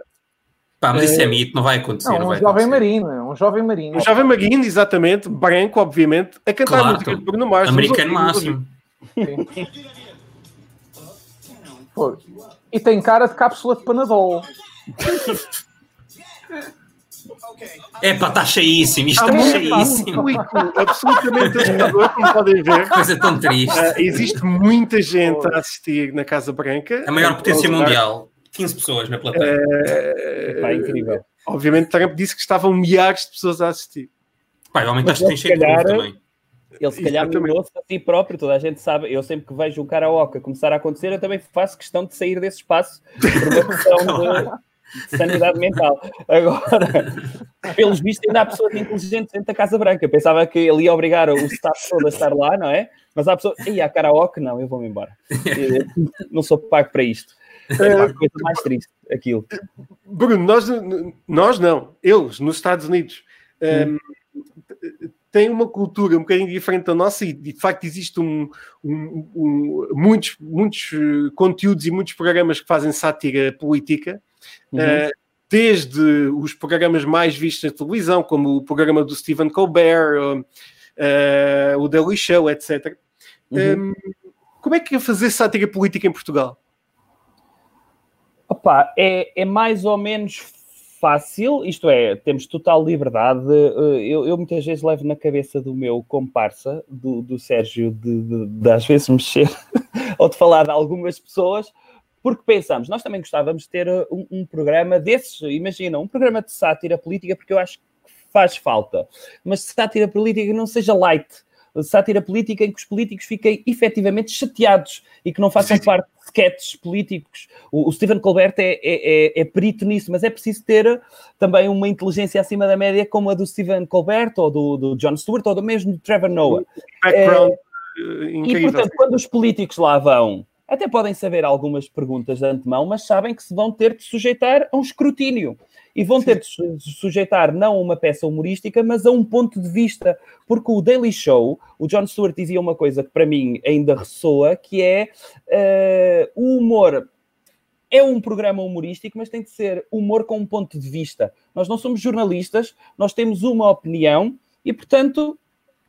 Pá, mas isso é mito, não vai acontecer. Não, Não, um vai jovem acontecer. marino, um jovem marino. O jovem Maguinho, exatamente, branco, obviamente, a cantar Claro, música de Bruno Mars. Americano máximo. Sim. Pô, E tem cara de cápsula de Panadol. É pá, está cheíssimo. Isto está um cheíssimo. público absolutamente assustador, como podem ver. Coisa tão triste. Ah, existe muita gente a assistir na Casa Branca. A maior potência Ao lugar. mundial. 15 pessoas na plateia. Pá, incrível. Obviamente, Trump disse que estavam milhares de pessoas a assistir. Pá, o homem Mas está ele, cheio de também. Ele se calhar minou-se a si próprio, toda a gente sabe. Eu sempre que vejo um karaoke começar a acontecer, eu também faço questão de sair desse espaço por uma questão de, de sanidade mental. Agora, pelos vistos, ainda há pessoas inteligentes dentro da Casa Branca. Pensava que ele ia obrigar o staff todo a estar lá, não é? Mas há pessoas, e há karaoke? Não, eu vou-me embora. Eu Não sou pago para isto. É a coisa mais triste, aquilo. Bruno, nós, nós não, eles, nos Estados Unidos, um, têm uma cultura um bocadinho diferente da nossa e de facto existe um, um- um- muitos, muitos eh, conteúdos e muitos programas que fazem sátira política, Uhum. eh, desde os programas mais vistos na televisão, como o programa do Stephen Colbert, ou, eh, o Daily Show, etc. Uhum. Um, como é que é fazer sátira política em Portugal? Opa, é, é mais ou menos fácil, isto é, temos total liberdade. Eh, Eu, eu muitas vezes levo na cabeça do meu comparsa, do, do Sérgio, de, de- de às vezes mexer ou de falar de algumas pessoas, porque pensamos, nós também gostávamos de ter eh, um, um programa desses, imagina, um programa de sátira política, porque eu acho que faz falta, mas sátira política não seja light. Sátira política em que os políticos fiquem efetivamente chateados e que não façam parte de sketches políticos. O, o Stephen Colbert é, é, é- é perito nisso, mas é preciso ter também uma inteligência acima da média, como a do Stephen Colbert, ou do, do Jon Stewart, ou do mesmo do Trevor Noah. Eh, E, portanto, quando os políticos lá vão, até podem saber algumas perguntas de antemão, mas sabem que se vão ter de sujeitar a um escrutínio. E vão ter de su- sujeitar não a uma peça humorística, mas a um ponto de vista. Porque o Daily Show, o Jon Stewart dizia uma coisa que para mim ainda ressoa, que é eh, o humor é um programa humorístico, mas tem de ser humor com um ponto de vista. Nós não somos jornalistas, nós temos uma opinião e, portanto,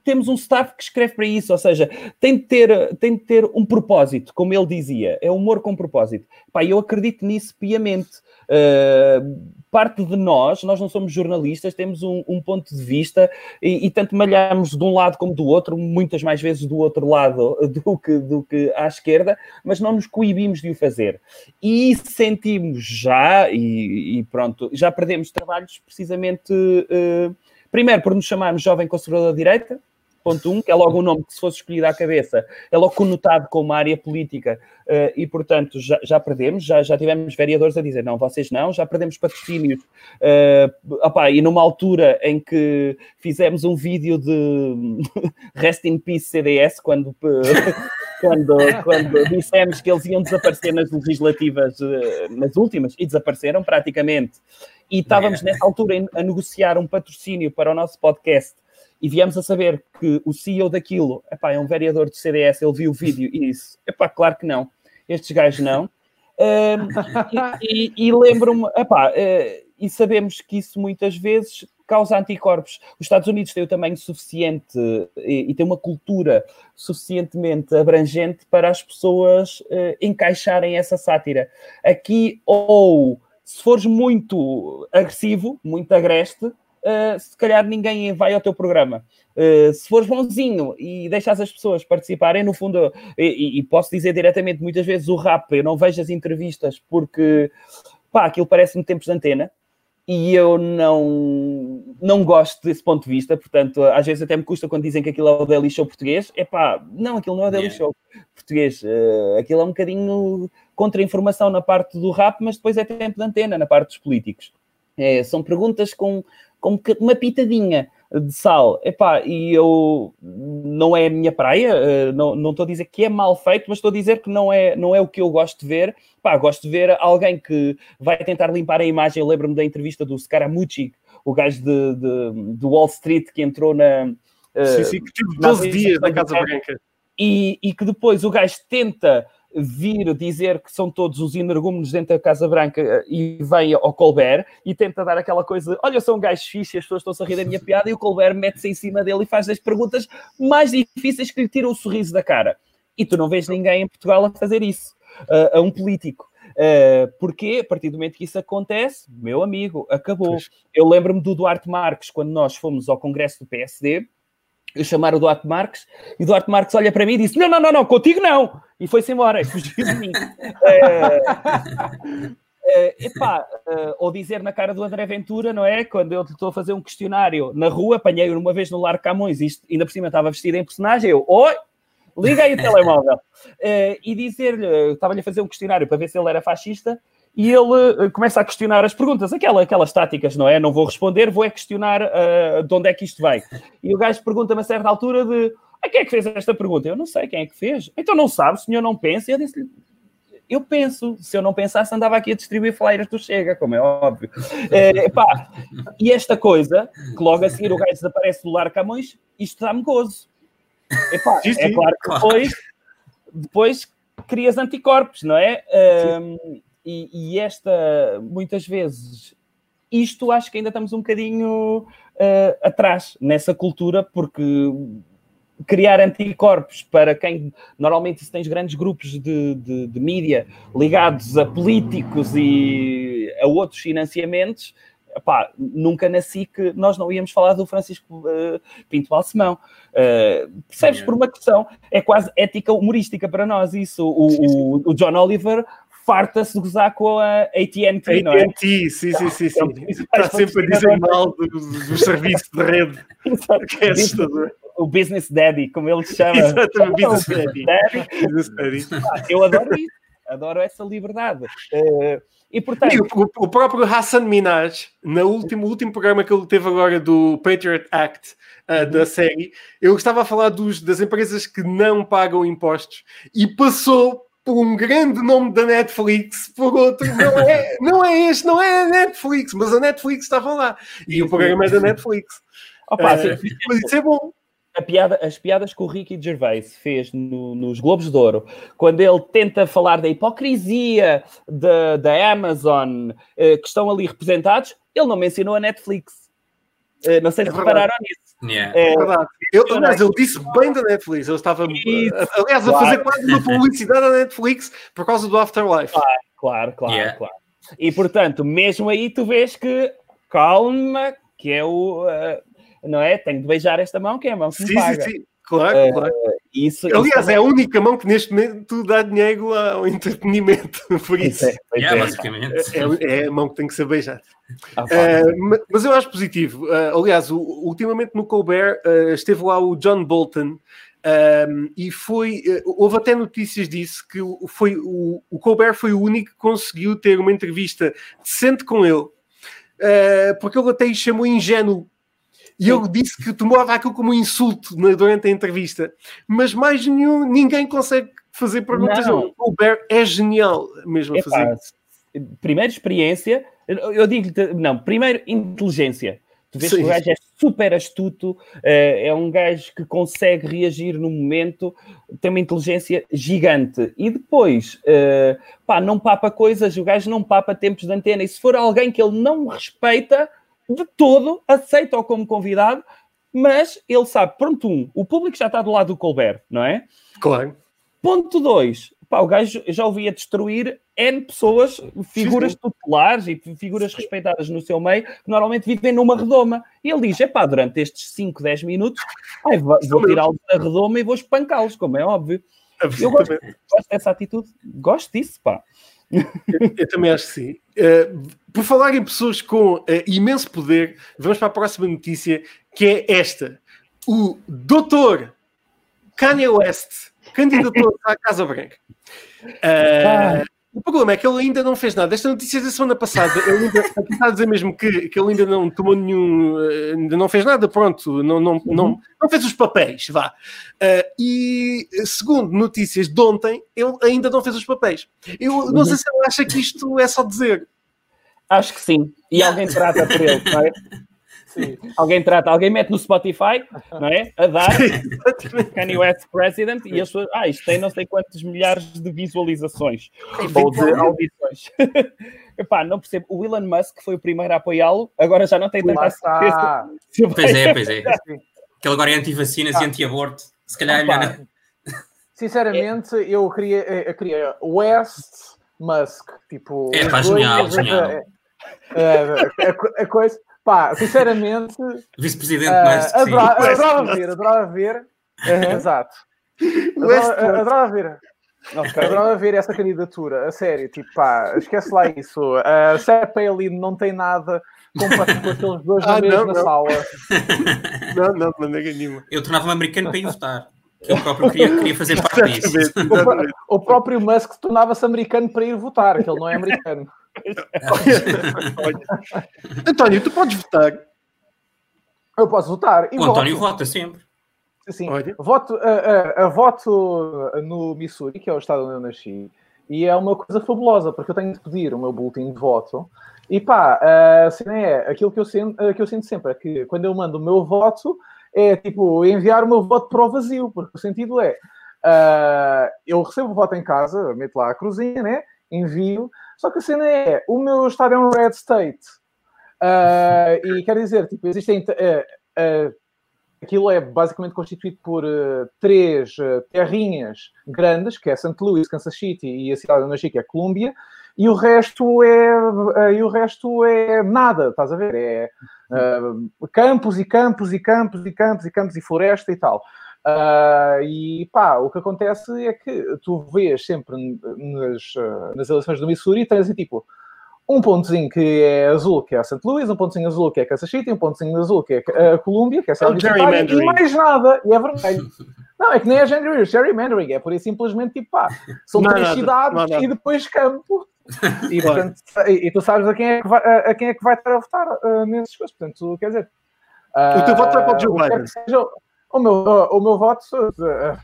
temos um staff que escreve para isso, ou seja, tem de ter, tem de ter um propósito, como ele dizia, é humor com propósito. Pá, eu acredito nisso piamente. Uh, parte de nós, nós não somos jornalistas, temos um, um ponto de vista e, e tanto malhamos de um lado como do outro, muitas mais vezes do outro lado do que, do que à esquerda, mas não nos coibimos de o fazer. E sentimos já, e, e pronto, já perdemos trabalhos precisamente, uh, primeiro por nos chamarmos Jovem Conservador Direita, que é logo um nome que se fosse escolhido à cabeça, é logo conotado como uma área política. Uh, e, portanto, já, já perdemos, já, já tivemos vereadores a dizer, não, vocês não, já perdemos patrocínios. Uh, opá, e numa altura em que fizemos um vídeo de Rest in Peace CDS, quando... Quando, quando dissemos que eles iam desaparecer nas legislativas, nas últimas, e desapareceram praticamente, e estávamos nessa altura a negociar um patrocínio para o nosso podcast, e viemos a saber que o CEO daquilo epá, é um vereador do CDS, ele viu o vídeo e disse: epá, claro que não, estes gajos não. Um, e, e, e lembro-me, epá, uh, e sabemos que isso muitas vezes causa anticorpos. Os Estados Unidos têm o tamanho suficiente e, e têm uma cultura suficientemente abrangente para as pessoas uh, encaixarem essa sátira. Aqui, ou se fores muito agressivo, muito agreste, uh, se calhar ninguém vai ao teu programa. Uh, se fores bonzinho e deixas as pessoas participarem, no fundo, e, e, posso dizer diretamente, muitas vezes o rap, eu não vejo as entrevistas porque, pá, aquilo parece-me tempos de antena, e eu não, não gosto desse ponto de vista, portanto, às vezes até me custa quando dizem que aquilo é o Daily Show português. É pá, não, aquilo não é o Daily yeah. Show português. Uh, aquilo é um bocadinho contra-informação na parte do rap, mas depois é tempo de antena na parte dos políticos. É, são perguntas com, com uma pitadinha de sal. Epá, e eu não é a minha praia, eh, não, não estou a dizer que é mal feito, mas estou a dizer que não é, não é o que eu gosto de ver. Pá, gosto de ver alguém que vai tentar limpar a imagem. Eu lembro-me da entrevista do Scaramucci, o gajo de, de, de Wall Street que entrou na. Eh, sim, sim, que tive 12 dias na Casa Branca. E, e que depois o gajo tenta vir dizer que são todos os energúmenos dentro da Casa Branca eh, e vem ao Colbert e tenta dar aquela coisa, olha, eu sou um gajo fixe, as pessoas estão a rir da minha piada, e o Colbert mete-se em cima dele e faz as perguntas mais difíceis que lhe tiram o sorriso da cara. E tu não vês ninguém em Portugal a fazer isso, uh, a um político. Uh, porque a partir do momento que isso acontece, meu amigo, acabou. Eu lembro-me do Duarte Marques, quando nós fomos ao Congresso do PSD, eu chamar o Duarte Marques, e o Duarte Marques olha para mim e disse: Não, não, não, não, contigo não! E foi-se embora, e fugiu de mim. uh, uh, epá, uh, ou dizer na cara do André Ventura, não é? Quando eu estou a fazer um questionário na rua, apanhei-o uma vez no Lar Camões, e isto, ainda por cima estava vestido em personagem, eu, oi, liga aí o telemóvel. E dizer-lhe, estava-lhe a fazer um questionário para ver se ele era fascista, e ele uh, começa a questionar as perguntas, aquela, aquelas táticas, não é? Não vou responder, vou é questionar uh, de onde é que isto vem. E o gajo pergunta-me a certa altura de a quem é que fez esta pergunta? Eu não sei quem é que fez. Então não sabe, o senhor não pensa. E eu disse-lhe, eu penso, se eu não pensasse, andava aqui a distribuir flyers do Chega, como é óbvio. É, pá, e esta coisa, que logo a seguir o gajo desaparece do Lar Camões, isto dá-me gozo. Epá, sim, sim. É claro que depois, depois crias anticorpos, não é? Um, e, e, esta, muitas vezes, isto acho que ainda estamos um bocadinho uh, atrás nessa cultura, porque criar anticorpos para quem normalmente se tens grandes grupos de, de, de mídia ligados a políticos e a outros financiamentos, Epá, nunca nasci que nós não íamos falar do Francisco uh, Pinto Balsemão. Uh, percebes? Por uma questão, é quase ética humorística para nós isso. O, o, o John Oliver farta-se de gozar com a AT&T, não é? AT&T, sim, sim, sim. sim. Está sempre a dizer mal do, do serviço de rede. que é assustador. O Business Daddy, como ele chama. Exatamente, Business Daddy. Daddy. Business Daddy. Ah, eu adoro isso, adoro essa liberdade. Uh, e, portanto... E o, o, próprio Hassan Minaj, no último, último programa que ele teve agora do Patriot Act, uh, da série, eu estava a falar dos, das empresas que não pagam impostos e passou por um grande nome da Netflix, por outro, não é, não é este, não é a Netflix, mas a Netflix estava lá. E o programa é da Netflix. Opa, uh, mas isso é bom. Piada, as piadas que o Ricky Gervais fez no, nos Globos de Ouro, quando ele tenta falar da hipocrisia da Amazon uh, que estão ali representados, ele não mencionou a Netflix. Uh, não sei se é repararam nisso. Yeah. É, é verdade. Eu, mas ele disse bem da Netflix. Ele estava, Isso, aliás, a claro. fazer quase uma publicidade da Netflix por causa do Afterlife. Claro, claro, claro, yeah. claro. E portanto, mesmo aí tu vês que calma, que é o. Uh, não é? Tenho de beijar esta mão, que é a mão que me sim, paga. Sim, sim. Claro, uh, claro. Isso, Aliás, isso é a única mão que neste momento dá dinheiro ao entretenimento. Por isso. É, é, basicamente. É, é, a mão que tem que ser beijada. Ah, uh, mas eu acho positivo. Uh, aliás, o, ultimamente no Colbert uh, esteve lá o John Bolton. Um, e foi, houve até notícias disso que foi, o, o Colbert foi o único que conseguiu ter uma entrevista decente com ele, porque ele até chamou ingênuo e eu disse que tomava aquilo como um insulto durante a entrevista, mas mais nenhum, ninguém consegue fazer perguntas. Não. O Colbert é genial mesmo a fazer isso. Primeira experiência, eu digo não, primeiro inteligência. Tu vês Sim. que o gajo é super astuto, eh, é um gajo que consegue reagir no momento, tem uma inteligência gigante. E depois, eh, pá, não papa coisas, o gajo não papa tempos de antena. E se for alguém que ele não respeita, de todo, aceita-o como convidado, mas ele sabe, ponto um, o público já está do lado do Colbert, não é? Claro. Ponto dois, pá, o gajo já ouvia destruir N pessoas, figuras sim. tutelares e figuras respeitadas no seu meio, que normalmente vivem numa redoma. E ele diz, é pá, durante estes 5, 10 minutos, ai, vou vou tirá-los da redoma e vou espancá-los, como é óbvio. Eu gosto, gosto dessa atitude, gosto disso, pá. Eu também acho que sim. Uh, por falar em pessoas com uh, imenso poder, vamos para a próxima notícia, que é esta. O doutor Kanye West candidatou à Casa Branca. Uh, o problema é que ele ainda não fez nada. Esta notícia da semana passada. Ele ainda, está a dizer mesmo que, que ele ainda não tomou nenhum. uh, ainda não fez nada, pronto. Não, não, não, não fez os papéis, vá. Uh, e segundo notícias de ontem, ele ainda não fez os papéis. Eu não sei se ele acha que isto é só dizer. Acho que sim. E alguém trata por ele, não é? Sim. Alguém trata, alguém mete no Spotify, não é? A dar Kanye West President e as pessoas, ah, isto tem não sei quantos milhares de visualizações ou de audições. Epá, não percebo. O Elon Musk foi o primeiro a apoiá-lo, agora já não tem tanta vai- Pois é, pois é. Que ele agora é anti-vacinas e anti-aborto. Se calhar é melhor. Sinceramente, eu queria, eu queria West Musk, tipo. É, pá, dois, genial, genial. é, é, a, co- a coisa. Pá, sinceramente, Vice-presidente ah, Musk, sim. West adorava Musk. ver, adorava ver. Exato. West Adorava, Musk. adorava ver. Ok. Adorava ver essa candidatura, a sério, tipo, pá, esquece lá isso. A Sarah Palin não tem nada comparado com aqueles dois na Ah, não, mesma não. sala. Não, não, de maneira nenhuma. Eu tornava-me americano para ir votar. Que eu próprio queria, queria fazer parte disso. O, o próprio Musk tornava-se americano para ir votar, que ele não é americano. Olha. António, tu podes votar. Eu posso votar. E O António voto. vota sempre. Sim, Olha. voto, a, a- a voto no Missouri, que é o estado onde eu nasci, e é uma coisa fabulosa, porque eu tenho de pedir o meu boletim de voto. E pá, a cena é aquilo que eu, sinto, que eu sinto sempre, é que quando eu mando o meu voto, é tipo enviar o meu voto para o vazio, porque o sentido é ah, eu recebo o voto em casa, meto lá a cruzinha, né? Envio, só que a cena é o meu estado é um red state. Ah, e quer dizer, tipo, existem. ah, ah, aquilo é basicamente constituído por eh, três terrinhas grandes, que é St. Louis, Kansas City e a cidade onde eu que é Colômbia, e o resto é, e o resto é nada, estás a ver? É campos e campos e campos e campos e campos e floresta e tal. Ah, e pá, o que acontece é que tu vês sempre nas, eh, nas eleições do Missouri, tens tipo um pontozinho que é azul, que é St. Louis, um pontozinho azul, que é Kansas City, um pontozinho azul, que é a Colômbia, que é a É o gerrymandering. e mais nada, e é vermelho. Não, é que nem é gerrymandering, gerrymandering, é por isso simplesmente tipo, pá, são Não três nada, cidades e depois campo. E, portanto, e, e tu sabes a quem é que vai, a, a quem é que vai estar a votar uh, nesses coisas. Portanto, quer dizer. O teu voto vai para o Joe quer Biden. O, meu, o meu voto, uh,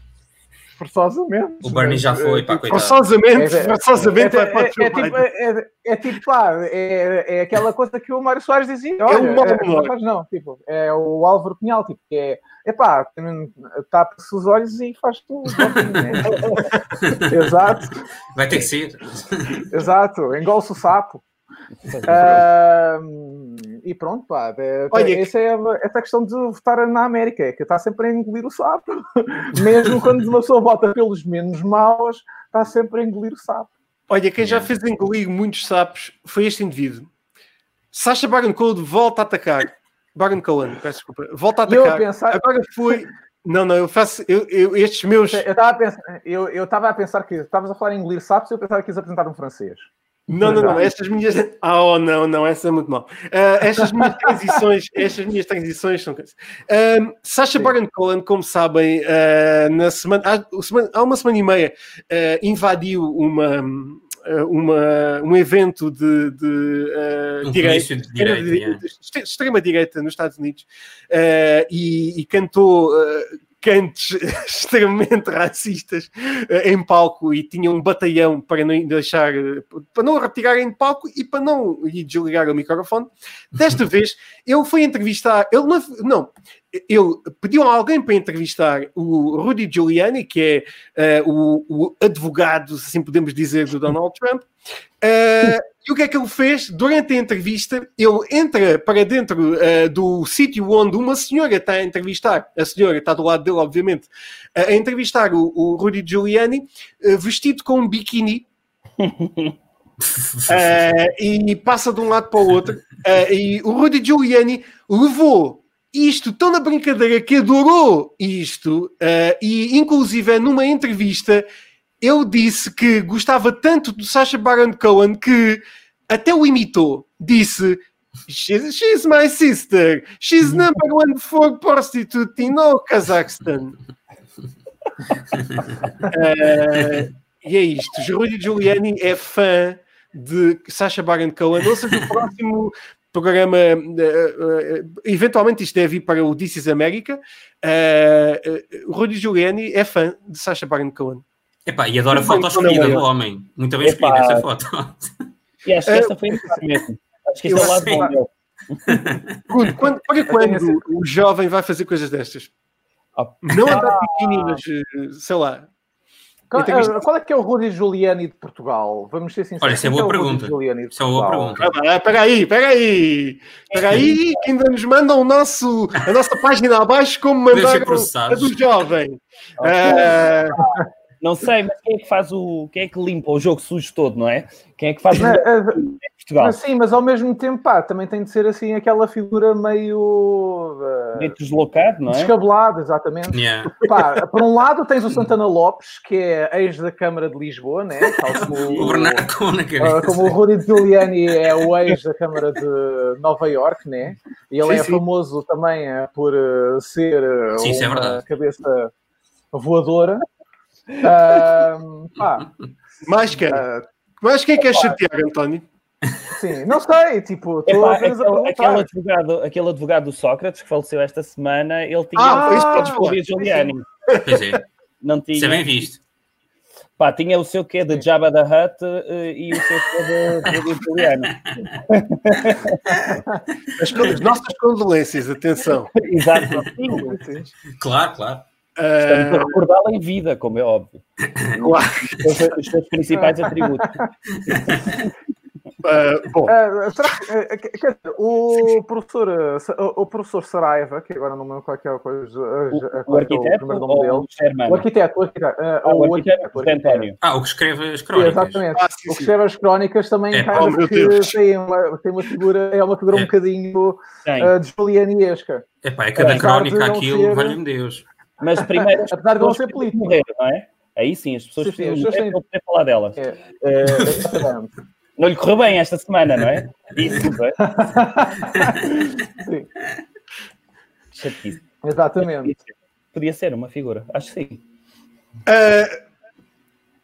forçosamente. O Bernie já foi, pá, coitado. Forçosamente, É, é, forçosamente é, para o é, é, tipo, é, é- é tipo, pá, é, é aquela coisa que o Mário Soares dizia. É é, menor. mas não, tipo, é o Álvaro Pinhal, tipo, que é, é pá, tapa-se os olhos e faz tudo. exato, Vai ter que ser. exato, engole-se o sapo. Ahm, e pronto, pá, é, Olha, essa é a- essa questão de votar na América, é que está sempre a engolir o sapo. Mesmo quando uma pessoa vota pelos menos maus, está sempre a engolir o sapo. Olha, quem já fez engolir muitos sapos foi este indivíduo. Sacha Baron Cohen volta a atacar. Baron Cohen, peço desculpa. Volta a eu a atacar. pensar- Agora foi. Não, não, eu faço. Eu, eu- estes meus. Eu estava a pensar, eu, eu estava a pensar que estavas a falar em engolir sapos e eu pensava que ias apresentar um francês. Não, não, não. Estas minhas. Ah, oh, não, não, essa é muito mal. Ah, estas minhas transições, estas minhas transições são. coisas. Um, Sacha Sim. Baron Cohen, como sabem, ah, na semana, há, há uma semana e meia ah, invadiu uma, uma, um evento de, de ah, Um direita, de direita, yeah. extre- extrema direita nos Estados Unidos ah, e, e cantou ah, cantos extremamente racistas ah, em palco e tinha um batalhão para não deixar para não retirarem de palco e para não lhe desligar o microfone. Desta vez ele foi entrevistar, ele não, não ele pediu a alguém para entrevistar o Rudy Giuliani, que é uh, o, o, advogado, se assim podemos dizer, do Donald Trump. Uh, e o que é que ele fez? Durante a entrevista, ele entra para dentro uh, do sítio onde uma senhora está a entrevistar, a senhora está do lado dele, obviamente, a entrevistar o, o Rudy Giuliani, vestido com um biquíni. e passa de um lado para o outro. e o Rudy Giuliani levou isto tão na brincadeira que adorou isto, uh, e inclusive numa entrevista ele disse que gostava tanto do Sacha Baron Cohen que até o imitou. Disse: She's, she's my sister. She's number one for prostitute in all Kazakhstan. uh, e é isto. Rui Giuliani é fã de Sacha Baron Cohen. Ou seja, o próximo programa, uh, uh, eventualmente isto deve ir para o This is America. Uh, o Rudy Giuliani é fã de Sacha Baron Cohen. Epá, e adora a foto escolhida do homem. Muito bem escolhida essa foto. E acho que esta foi mesmo. Acho que este é o lado bom dele. Quando, quando, para quando o jovem vai fazer coisas destas? Oh. Não andar pequenininho, mas sei lá, qual, visto... qual, é que é o Rudy Giuliani de Portugal? Vamos ser sinceros. Olha, isso é boa é pergunta. Isso é boa pergunta. Ah, pega aí, pega aí. Pega aí que ainda nos mandam o nosso, a nossa página abaixo como mandaram a do jovem. Okay. Uh... Não sei, mas quem é que faz o. Quem é que limpa o jogo sujo todo, não é? Quem é que faz o. É, é, Portugal? Mas, sim, mas ao mesmo tempo, pá, também tem de ser assim aquela figura meio. Uh, meio deslocado, não é? Descabelado, exatamente. Yeah. Pá, por um lado tens o Santana Lopes, que é ex da Câmara de Lisboa, né? Tal como o, Bernardo na cabeça. Uh, como o Rudy Giuliani é o ex da Câmara de Nova York, né? E ele sim, é sim. famoso também uh, por uh, ser sim, é uma é cabeça voadora. Uh, pá. Mais quem? Uh, Mas quem quer chatear, António? Sim, não sei, tipo, Epá, aquele, aquele, advogado, aquele advogado do Sócrates que faleceu esta semana, ele tinha ah, isso podes falar. Giuliani. Pois é. Não tinha. Isso é bem visto. Pá, tinha o seu quê de Jabba da Hutt uh, e o seu quê de, de Giuliani. As, as nossas condolências, atenção. Exato. Claro, claro. Estamos a recordá-la em vida, como é óbvio. Claro. Os seus principais atributos. Uh, bom. Uh, será que, quer dizer, o professor, o professor Saraiva, que agora não me lembro qual é, a coisa, o, o arquiteto o nome dele. O arquiteto, o arquiteto, uh, ah, o, arquiteto, arquiteto, Ah, o que escreve as crónicas. exatamente. Ah, sim, o que escreve as crónicas também é, oh, tem, uma, tem uma figura, é uma figura é. um bocadinho uh, de julianiesca. É pá, é cada crónica aquilo, ser... valha-me Deus. Mas primeiro, apesar de não ser político, morrer, não é? Aí sim, as pessoas sim, sim, precisam poder falar delas. É. Uh, não lhe correu bem esta semana, não é? Isso, não é? sim. Chatice. Exatamente. Podia ser uma figura, acho que sim. Uh,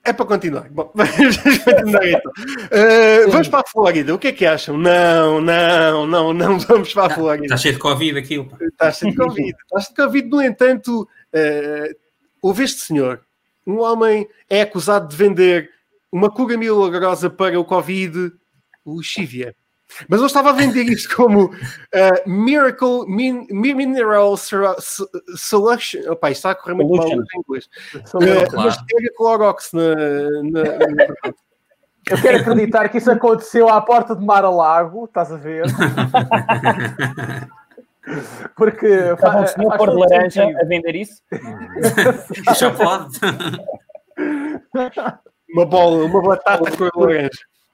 é para continuar. Bom, então. Uh, vamos para a Flórida. O que é que acham? Não, não, não, não vamos para a Flórida. Está cheio de Covid aquilo. Está cheio de Covid. Está cheio de Covid. No entanto, uh, houve este senhor. Um homem é acusado de vender uma cura milagrosa para o Covid, o Chivia. Mas eu estava a vender isto como uh, Miracle min, Mineral Solution. Opa, isto está a correr muito mal em inglês. Uh, mas Clorox na, na, na... Eu quero acreditar que isso aconteceu à porta de Mar-a-Lago, estás a ver? Porque Estava um senhor cor de laranja a vender isso? Já pode. Uma bola, uma batata cor de laranja.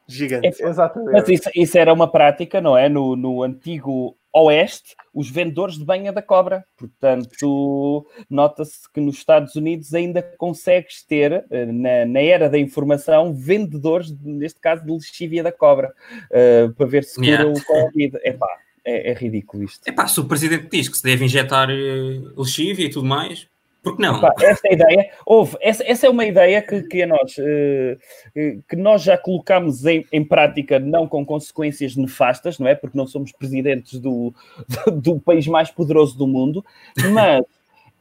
Gigante. É, Exatamente. Mas isso, isso, era uma prática, não é? No, no antigo Oeste, os vendedores de banha da cobra. Portanto, nota-se que nos Estados Unidos ainda consegues ter, eh, na, na era da informação, vendedores, neste caso, de lexívia da cobra, uh, para ver se cura yeah. o Covid. Epá, é, é ridículo isto. Epá, se o presidente diz que se deve injetar uh, lexívia e tudo mais, porque não? Opa, essa ideia, houve, essa, essa é uma ideia que, que a nós, uh, que nós já colocamos em, em prática, não com consequências nefastas, não é? Porque não somos presidentes do, do, país mais poderoso do mundo, mas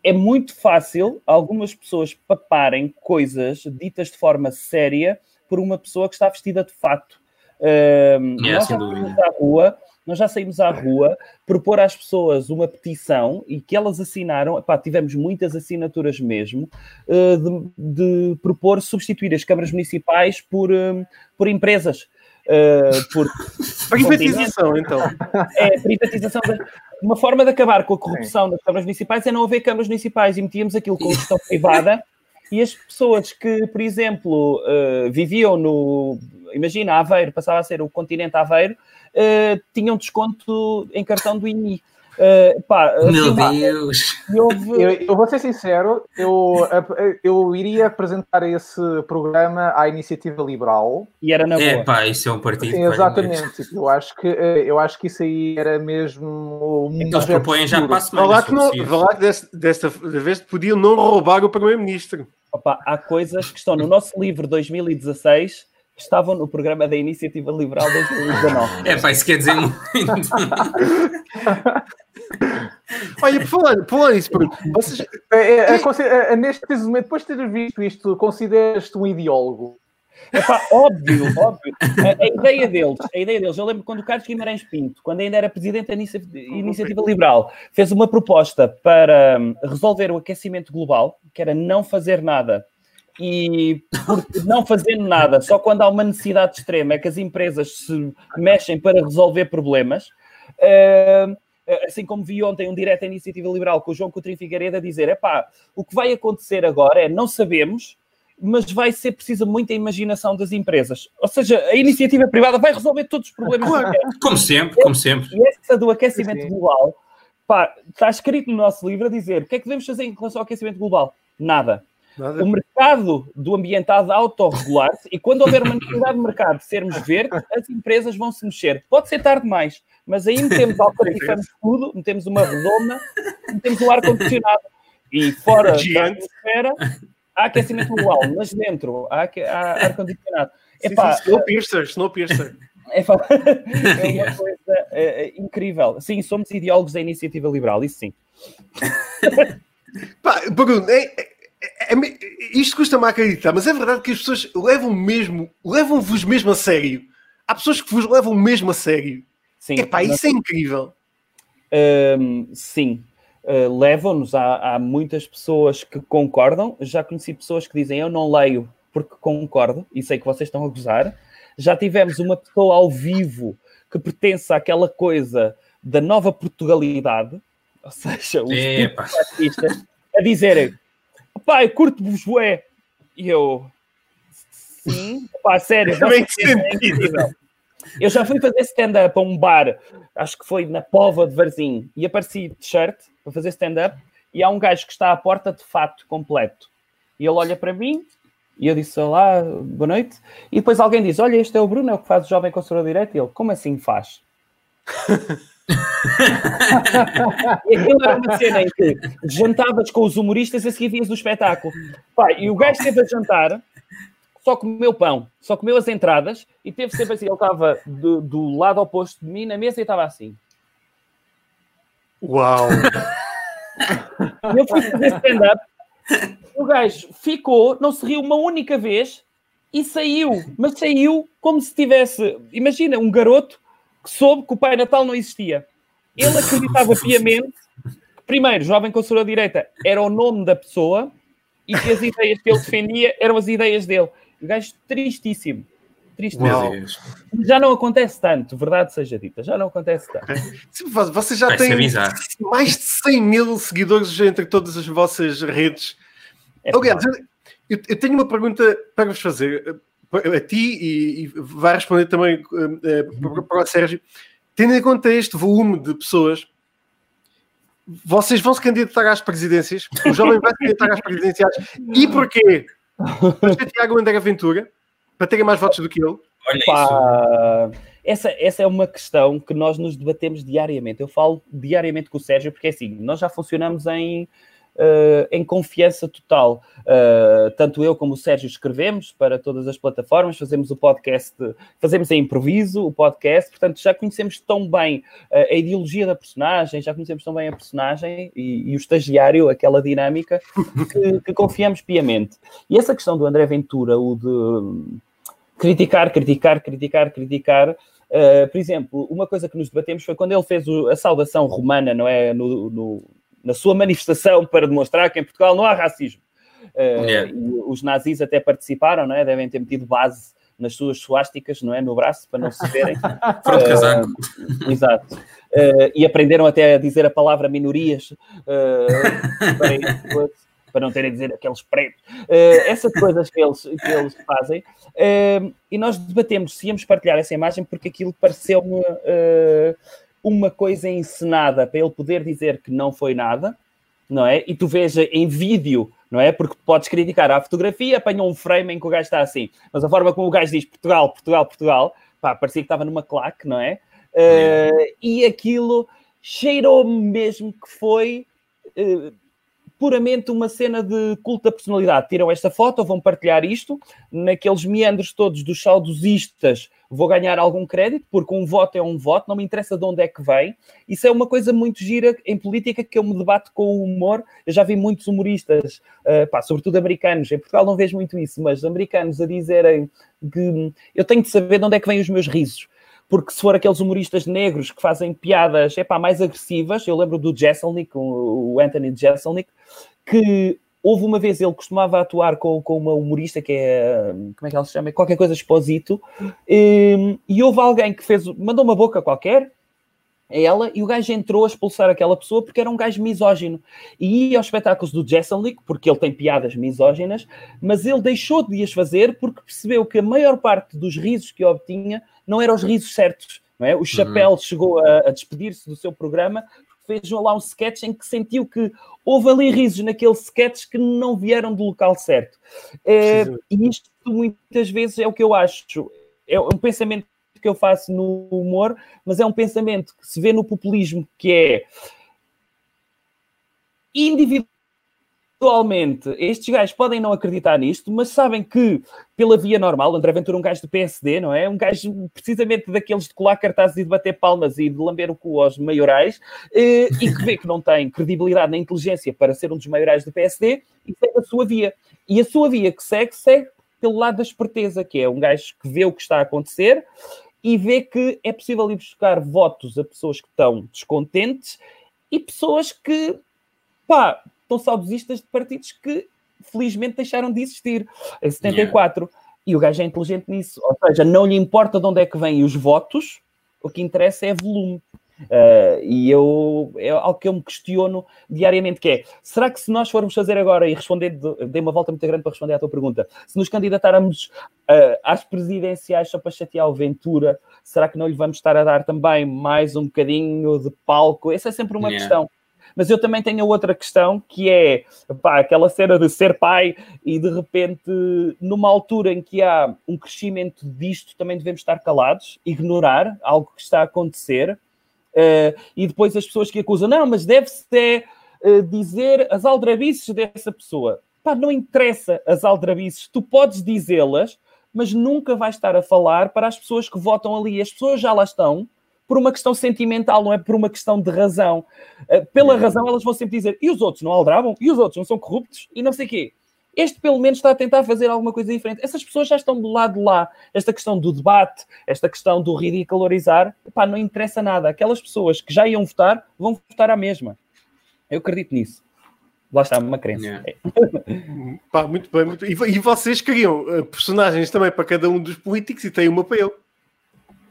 é muito fácil algumas pessoas paparem coisas ditas de forma séria por uma pessoa que está vestida de fato. Uh, É, nós sem já à rua, nós já saímos à rua propor às pessoas uma petição e que elas assinaram, epá, tivemos muitas assinaturas mesmo, uh, de, de propor substituir as câmaras municipais por, um, por empresas. Uh, por Privatização, então. é privatização. Uma forma de acabar com a corrupção nas câmaras municipais é não haver câmaras municipais e metíamos aquilo com gestão privada e as pessoas que, por exemplo, eh, viviam no. Imagina, Aveiro, passava a ser o continente Aveiro, eh, tinham desconto em cartão do IMI. Eh, pá, Meu assim, Deus! e houve- Eu, eu vou ser sincero, eu, eu iria apresentar esse programa à iniciativa liberal. e era na boa. É pá, isso é um partido. Sim, exatamente. Tipo, Eu acho, que, eh, eu acho que isso aí era mesmo um que eles projeto propõem já para a Vá semana. lá se que, não, vá lá que desta, desta vez podiam não roubar o primeiro-ministro. Opa, há coisas que estão no nosso livro 2016 que estavam no programa da Iniciativa Liberal 2019. É pá, isso quer dizer muito. Olha, por falar, por falar Bruno, vocês, É, é, é, é, é, neste preciso momento, depois de ter visto isto, consideras-te um ideólogo? Epá, óbvio, óbvio. A, a ideia deles, a ideia deles, eu lembro quando o Carlos Guimarães Pinto, quando ainda era presidente da Inicia- Iniciativa Liberal, fez uma proposta para hum, resolver o aquecimento global, que era não fazer nada. E não fazendo nada, só quando há uma necessidade extrema é que as empresas se mexem para resolver problemas. Hum, assim como vi ontem um direto à Iniciativa Liberal com o João Coutinho Figueiredo a dizer, epá, o que vai acontecer agora é, não sabemos, mas vai ser preciso muita imaginação das empresas. Ou seja, a iniciativa privada vai resolver todos os problemas que quer. Como sempre, como sempre. E essa do aquecimento Sim. global, pá, está escrito no nosso livro a dizer o que é que devemos fazer em relação ao aquecimento global? Nada. Nada. O mercado do ambiente há de autorregular-se e quando houver uma necessidade de mercado de sermos verdes, as empresas vão se mexer. Pode ser tarde demais, mas aí metemos alcatifamos tudo, metemos uma redonda, metemos o ar-condicionado. E fora da atmosfera há aquecimento global, mas dentro há, há ar-condicionado. Epá, sim, Snowpiercer, Snowpiercer. é, é uma coisa é, é, incrível. Sim, somos ideólogos da iniciativa liberal, isso sim. Pá, Bruno, é, é- é- isto custa-me a acreditar, mas é verdade que as pessoas levam mesmo, levam-vos mesmo a sério. Há pessoas que vos levam mesmo a sério. sim Epá, isso é incrível. Hum, sim. Uh, levam-nos. Há, há muitas pessoas que concordam. Já conheci pessoas que dizem eu não leio porque concordo e sei que vocês estão a gozar. Já tivemos uma pessoa ao vivo que pertence àquela coisa da nova Portugalidade, ou seja, os artistas, a dizerem pai, curto-vos bué. E eu, sim, pá, sério, é. Eu já fui fazer stand-up a um bar, acho que foi na Pova de Varzim, e apareci de shirt para fazer stand-up, e há um gajo que está à porta de fato completo. E ele olha para mim, e eu disse, olá, boa noite, e depois alguém diz, olha, este é o Bruno, é o que faz o Jovem Conservador Direito, e ele, como assim faz? e aquilo era uma cena em que jantavas com os humoristas e a seguir vias do espetáculo. Pá, e o gajo esteve a jantar, só comeu pão, só comeu as entradas e teve sempre assim. Ele estava do, do lado oposto de mim na mesa e estava assim. Uau! Eu fui fazer stand-up. O gajo ficou, não se riu uma única vez e saiu, mas saiu como se tivesse. Imagina, um garoto soube que o Pai Natal não existia. Ele acreditava piamente que, primeiro, Jovem Conservador de Direita era o nome da pessoa e que as ideias que ele defendia eram as ideias dele. O gajo tristíssimo. Tristíssimo. Já não acontece tanto, verdade seja dita, já não acontece tanto. Sim, vo- Vocês já Vai bizarro. mais de 100 mil seguidores entre todas as vossas redes. É Aliás, eu, eu- tenho uma pergunta para vos fazer a ti e, e vai responder também eh, eh, para- o Sérgio. Tendo em conta este volume de pessoas, vocês vão se candidatar às presidências? O jovem vai se candidatar às presidenciais? E porquê? Para Tiago André Ventura, para terem mais votos do que ele. Olha isso. Essa, essa é uma questão que nós nos debatemos diariamente. Eu falo diariamente com o Sérgio, porque é assim, nós já funcionamos em, eh, em confiança total. Eh, tanto eu como o Sérgio escrevemos para todas as plataformas, fazemos o podcast, fazemos em improviso o podcast, portanto já conhecemos tão bem eh, a ideologia da personagem, já conhecemos tão bem a personagem e, e o estagiário, aquela dinâmica, que, que confiamos piamente. E essa questão do André Ventura, o de criticar, criticar, criticar, criticar. Uh, por exemplo, uma coisa que nos debatemos foi quando ele fez o, a saudação romana, não é? No, no, na sua manifestação para demonstrar que em Portugal não há racismo. Uh, yeah. os nazis até participaram, não é? Devem ter metido base nas suas suásticas, não é? No braço, para não se verem. Foram de casaco. Uh, exato. Uh, e aprenderam até a dizer a palavra minorias uh, para, para, não terem a dizer aqueles pretos. essas coisas que eles, que eles fazem. e nós debatemos se íamos partilhar essa imagem porque aquilo pareceu-me uma coisa encenada para ele poder dizer que não foi nada, não é? E tu veja em vídeo não é? Porque podes criticar a fotografia, apanham um frame em que o gajo está assim, mas a forma como o gajo diz Portugal, Portugal, Portugal, pá, parecia que estava numa claque, não é? Uh, e aquilo cheirou-me mesmo que foi uh, puramente uma cena de culto da personalidade. Tiram esta foto, vão partilhar isto, naqueles meandros todos dos saudosistas vou ganhar algum crédito, porque um voto é um voto, não me interessa de onde é que vem. Isso é uma coisa muito gira em política que eu me debato com o humor. Eu já vi muitos humoristas, uh, pá, sobretudo americanos, em Portugal não vejo muito isso, mas americanos a dizerem que eu tenho de saber de onde é que vêm os meus risos. Porque se for aqueles humoristas negros que fazem piadas epá, mais agressivas, eu lembro do Jesselnik, o Anthony Jesselnik, que Houve uma vez, ele costumava atuar com, com uma humorista que é, como é que ela se chama? Qualquer coisa Exposito, e, e houve alguém que fez, mandou uma boca qualquer, a ela, e o gajo entrou a expulsar aquela pessoa porque era um gajo misógino. E ia aos espetáculos do Jason League, porque ele tem piadas misóginas, mas ele deixou de as fazer porque percebeu que a maior parte dos risos que obtinha não eram os risos certos. Não é? O Chapéu uhum. chegou a, a despedir-se do seu programa fez lá um sketch em que sentiu que houve ali risos naquele sketch que não vieram do local certo. É, e isto muitas vezes é o que eu acho. É um pensamento que eu faço no humor, mas é um pensamento que se vê no populismo, que é individual Atualmente, estes gajos podem não acreditar nisto, mas sabem que, pela via normal, André Ventura é um gajo do PSD, não é? Um gajo precisamente daqueles de colar cartazes e de bater palmas e de lamber o cu aos maiorais, eh, e que vê que não tem credibilidade nem inteligência para ser um dos maiorais do PSD, e segue a sua via. E a sua via que segue, segue pelo lado da esperteza, que é um gajo que vê o que está a acontecer e vê que é possível ir buscar votos a pessoas que estão descontentes e pessoas que, pá, estão saudosistas de partidos que felizmente deixaram de existir em 74. Yeah. E o gajo é inteligente nisso. Ou seja, não lhe importa de onde é que vêm os votos, o que interessa é volume. Uh, e eu é algo que eu me questiono diariamente, que é, será que se nós formos fazer agora e responder, dei uma volta muito grande para responder à tua pergunta, se nos candidatáramos uh, às presidenciais só para chatear o Ventura, será que não lhe vamos estar a dar também mais um bocadinho de palco? Essa é sempre uma yeah. questão. Mas eu também tenho outra questão que é pá, aquela cena de ser pai e de repente, numa altura em que há um crescimento disto, também devemos estar calados, ignorar algo que está a acontecer. Uh, e depois as pessoas que acusam, não, mas deve-se uh, dizer as aldrabices dessa pessoa. Pá, não interessa as aldrabices, tu podes dizê-las, mas nunca vais estar a falar para as pessoas que votam ali. As pessoas já lá estão, por uma questão sentimental, não é por uma questão de razão. Uh, pela razão, elas vão sempre dizer: e os outros não aldrabam? E os outros não são corruptos? E não sei o quê. Este, pelo menos, está a tentar fazer alguma coisa diferente. Essas pessoas já estão do lado de lá. Esta questão do debate, esta questão do ridicularizar, pá, não interessa nada. Aquelas pessoas que já iam votar, vão votar à mesma. Eu acredito nisso. Lá está, uma crença. Yeah. É. Pá, muito bem. Muito... E, e vocês criam uh, personagens também para cada um dos políticos e têm uma para eu.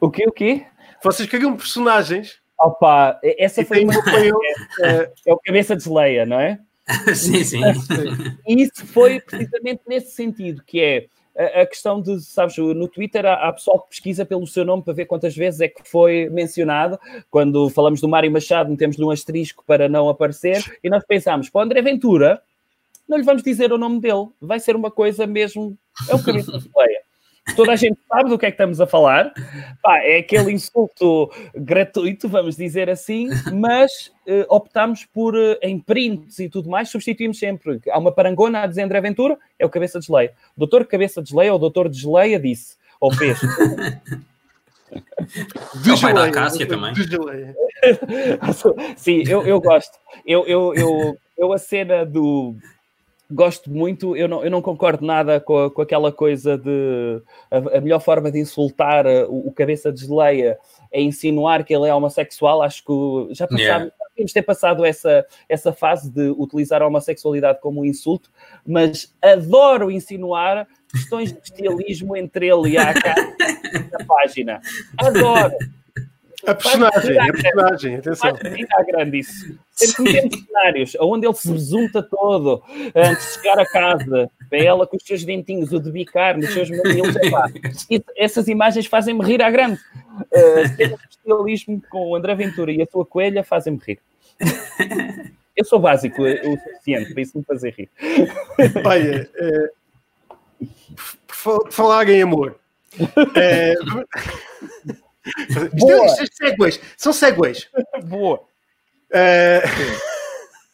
O quê? O quê? Vocês criam personagens. Opa, essa foi uma coisa. É, é o cabeça de Leia, não é? sim, sim. E isso foi precisamente nesse sentido, que é a, questão de, sabes, no Twitter há, há, pessoal que pesquisa pelo seu nome para ver quantas vezes é que foi mencionado. Quando falamos do Mário Machado, metemos um asterisco para não aparecer, e nós pensámos, para o André Ventura, não lhe vamos dizer o nome dele, vai ser uma coisa mesmo. É o cabeça de Leia toda a gente sabe do que é que estamos a falar. Pá, é aquele insulto gratuito, vamos dizer assim, mas uh, optamos por, uh, em prints e tudo mais, substituímos sempre. Há uma parangona a dizer André Ventura, é o Cabeça de Desleia. Doutor Cabeça de Desleia ou Doutor Desleia disse, ou fez. É o pai da Cássia também. Sim, eu, eu gosto. Eu, eu, eu, eu, a cena do gosto muito, eu não, eu não concordo nada com, a- com aquela coisa de a, a melhor forma de insultar uh, o, o cabeça de geleia é insinuar que ele é homossexual. Acho que já Yeah. temos ter passado essa, essa fase de utilizar a homossexualidade como um insulto, mas adoro insinuar questões de estilismo entre ele e a AK na página. Adoro. A personagem, a personagem, atenção. Grande isso. Sempre temos cenários onde ele se besunta todo antes de chegar a casa, vê ela com os seus dentinhos, o de bicar nos seus mamilos. essas imagens fazem-me rir à grande. Uh, estilismo com o André Ventura e a sua coelha fazem-me rir. Eu sou básico o suficiente para isso me fazer rir. Olha, eh, por fa- por falar em amor. eh, isto, Boa. isto é segways, são segways. Boa. Eh,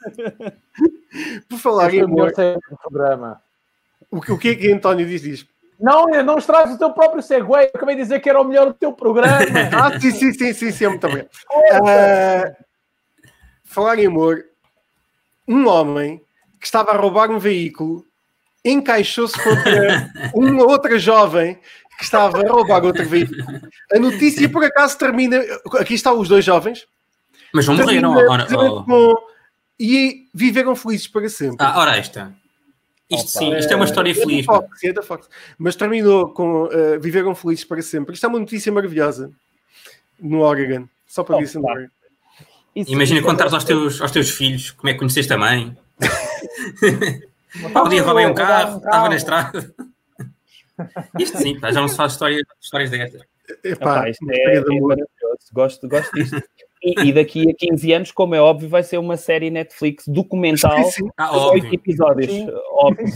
por falar em é o melhor amor, programa. o, que- o que é que António diz diz? Não, não estragas o teu próprio segue. Eu acabei de dizer que era o melhor do teu programa. Ah, sim, sim, sim, sim, sim, muito obrigado. Eh, falar em amor, um homem que estava a roubar um veículo encaixou-se contra uma outra jovem que estava a roubar outro veículo. A notícia, por acaso, termina. Aqui estão os dois jovens. Mas vão morrer, termina não? Ora, precisamente oh. E viveram felizes para sempre. Ah, ora esta. Isto sim, isto é uma história É da feliz. pá. Fox, é da Fox. Mas terminou com eh, viveram felizes para sempre. Isto é uma notícia maravilhosa no Oregon. Só para Oh, isso. claro. Imagina é contares aos teus, aos teus filhos como é que conheceste a mãe. Pá, um dia roubei um carro, estava na estrada. Isto sim, pá, já não se faz história, histórias destas. Epá, Epá, isto é, de é maravilhoso. Gosto, gosto disto. E, e daqui a 15 anos, como é óbvio, vai ser uma série Netflix documental Sim, sim. Ah, oito óbvio. episódios. Sim. Óbvio.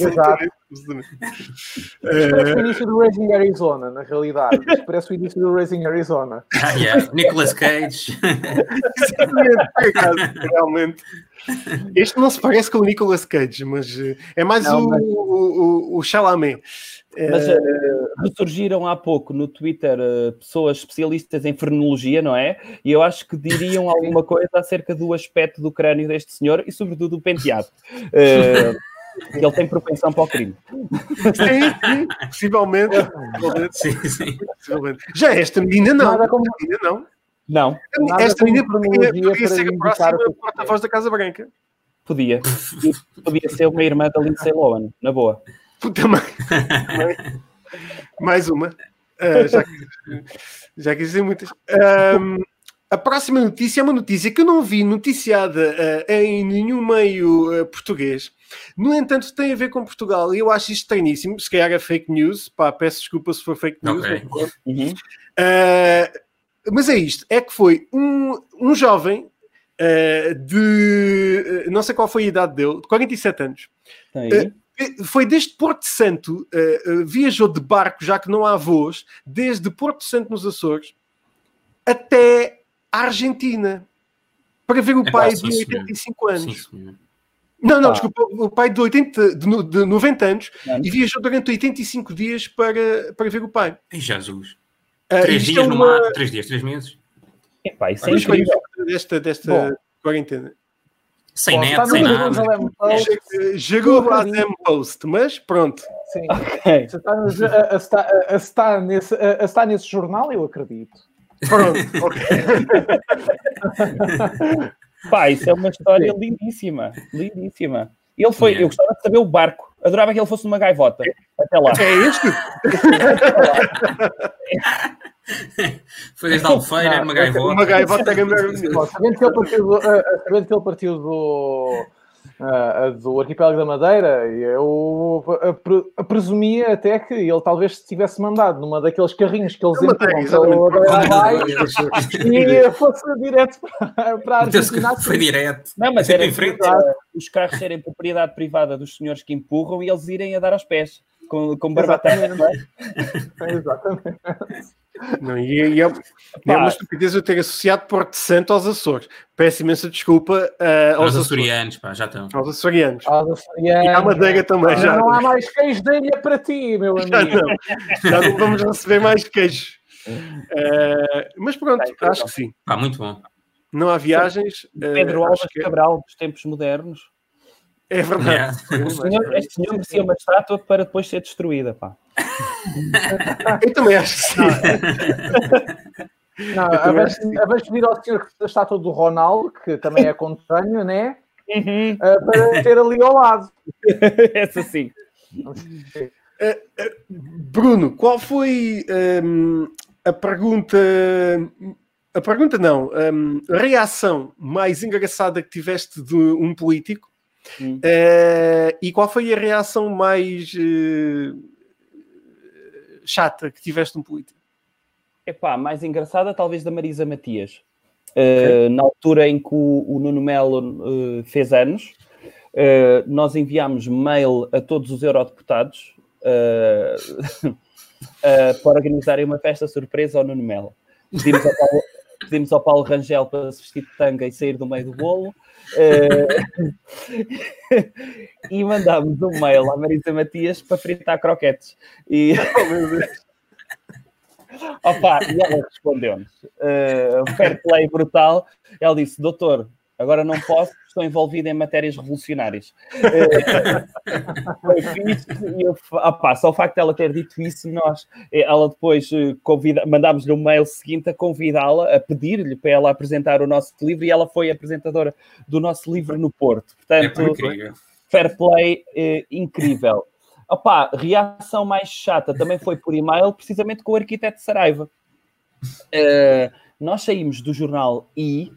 Exato. Isto parece Eh, o início do Racing Arizona, na realidade. Parece o início do Racing Arizona. Ah, yeah. Nicolas Cage. Exatamente, acaso, realmente. Este não se parece com o Nicolas Cage, mas eh, é mais Não, o, mas- o, o, o Chalamet. Eh, Mas eh, ressurgiram há pouco no Twitter pessoas especialistas em frenologia, não é? E eu acho que diriam alguma coisa acerca do aspecto do crânio deste senhor e, sobretudo, do penteado. Eh, que ele tem propensão para o crime. sim, sim, possivelmente. possivelmente, Sim, sim. possivelmente. Já esta menina não. Nada como- Esta menina não. Nada Esta menina podia, podia ser a próxima que é. porta-voz da Casa Branca. Podia. Podia ser uma irmã da Lindsay Lohan, na boa. Também. Mais uma. Ah, já, que- já quis dizer muitas. Ahm, a próxima notícia é uma notícia que eu não vi noticiada ah, em nenhum meio ah, português. No entanto, tem a ver com Portugal e eu acho isto estranhíssimo. Se calhar é fake news. Pá, peço desculpa se for fake news. Ok. mas- Uhum. Uh, mas é isto, é que foi um, um jovem uh, de uh, não sei qual foi a idade dele, de 47 anos. Eh, Foi desde Porto Santo, uh, uh, viajou de barco, já que não há voos, desde Porto Santo nos Açores até a Argentina para ver o Epá, pai de senhor. 85 anos. Sim. Não, não, Pá. desculpa, o pai de, 80, de, de 90 anos Anos. e viajou durante 85 dias para, para ver o pai. Ai, Jesus. Uh, Três isto dias é no mar, três dias, três meses. Epá, isso é Mas incrível. desta, desta Bom. quarentena. Sem Bom, net, sem nada. Jogou a Zem Post, mas pronto. sim. Ok. Se está, no- a- a- está- a- está nesse, a- a- está nesse jornal, eu acredito. Pronto, ok. Pá, isso é uma história lindíssima. Lindíssima. Ele foi, Yeah. eu gostava de saber o barco. Adorava que ele fosse numa gaivota. Até lá. É este? Foi desde a Albufeira, Não, uma gaivota. Uma gaivota é. Bom, sabendo, que ele partiu do, ah, do, arquipélago da Madeira, eu pre- presumia até que ele talvez se tivesse mandado numa daqueles carrinhos que eles Madeira, empurram e fosse direto para, para a Argentina. Foi direto. Não, mas Sempre era em frente. os carros serem propriedade privada dos senhores que empurram e eles irem a dar aos pés com, com barbatana. não é? Exatamente. Não, e, e é, é uma estupidez eu ter associado Porto Santo aos Açores. Peço imensa desculpa eh, aos, Os Açores, açorianos, pá, já estão. aos açorianos. Aos açorianos. E à Madeira também, já. Não há mais queijo de ilha para ti, meu Já amigo. não, já não vamos receber mais queijos. Eh, mas pronto, acho que sim. Pá, muito bom. Não há viagens. Pedro uh, Alves que... Cabral, dos tempos modernos. É verdade. Yeah. Senhor, este senhor merecia uma estátua para depois ser destruída, pá. Eu também acho que sim. Não, a vez, a vez pedir ao senhor a estátua do Ronaldo, que também é contemporâneo, né? Uhum. Uh, para ter ali ao lado. Essa sim. Uh, uh, Bruno, qual foi um, a pergunta? A pergunta não, um, a reação mais engraçada que tiveste de um político hum. e qual foi a reação mais chata que tiveste um político? Epá, mais engraçada talvez da Marisa Matias. Okay. Uh, na altura em que o, o Nuno Melo uh, fez anos, uh, nós enviámos mail a todos os eurodeputados para organizarem uma festa surpresa ao Nuno Melo. Pedimos ao Paulo, pedimos ao Paulo Rangel para se vestir de tanga e sair do meio do bolo. e mandámos um mail à Marisa Matias para fritar croquetes. E... Opa, e ela respondeu-nos, uh, fair play brutal. Ela disse: Doutor, agora não posso, estou envolvida em matérias revolucionárias. Uh, foi fixe, e eu, opa, só o facto de ela ter dito isso, nós, ela depois convida, mandámos-lhe um mail seguinte a convidá-la, a pedir-lhe para ela apresentar o nosso livro, e ela foi apresentadora do nosso livro no Porto. Portanto, é fair play uh, incrível. Opa, reação mais chata também foi por e-mail, precisamente com o arquiteto Saraiva. Uh, nós saímos do jornal I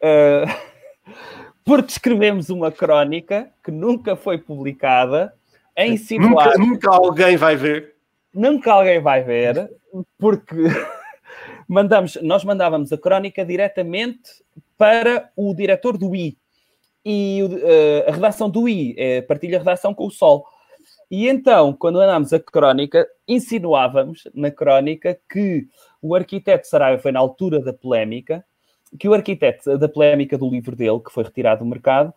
uh, porque escrevemos uma crónica que nunca foi publicada a insinuar... Nunca, nunca alguém vai ver. Nunca alguém vai ver, porque mandamos, nós mandávamos a crónica diretamente para o diretor do I. E uh, a redação do I é, partilha a redação com o Sol. E então, quando andámos a crónica, insinuávamos na crónica que o arquiteto Saraiva foi na altura da polémica, que o arquiteto da polémica do livro dele, que foi retirado do mercado,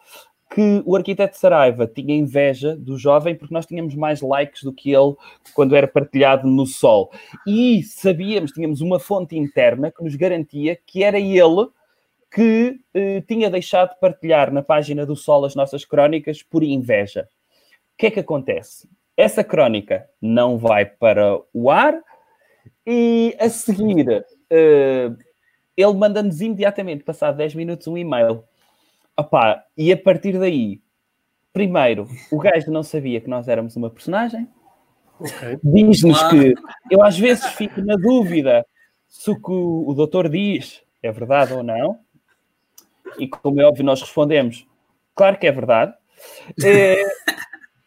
que o arquiteto Saraiva tinha inveja do jovem porque nós tínhamos mais likes do que ele quando era partilhado no Sol. E sabíamos, tínhamos uma fonte interna que nos garantia que era ele que eh, tinha deixado de partilhar na página do Sol as nossas crónicas por inveja. O que é que acontece? Essa crónica não vai para o ar e a seguir uh, ele manda-nos imediatamente, passado 10 minutos, um e-mail. Opá, e a partir daí, primeiro, o gajo não sabia que nós éramos uma personagem. Okay. Diz-nos que eu às vezes fico na dúvida se o que o, o doutor diz é verdade ou não. E como é óbvio, nós respondemos: claro que é verdade. É,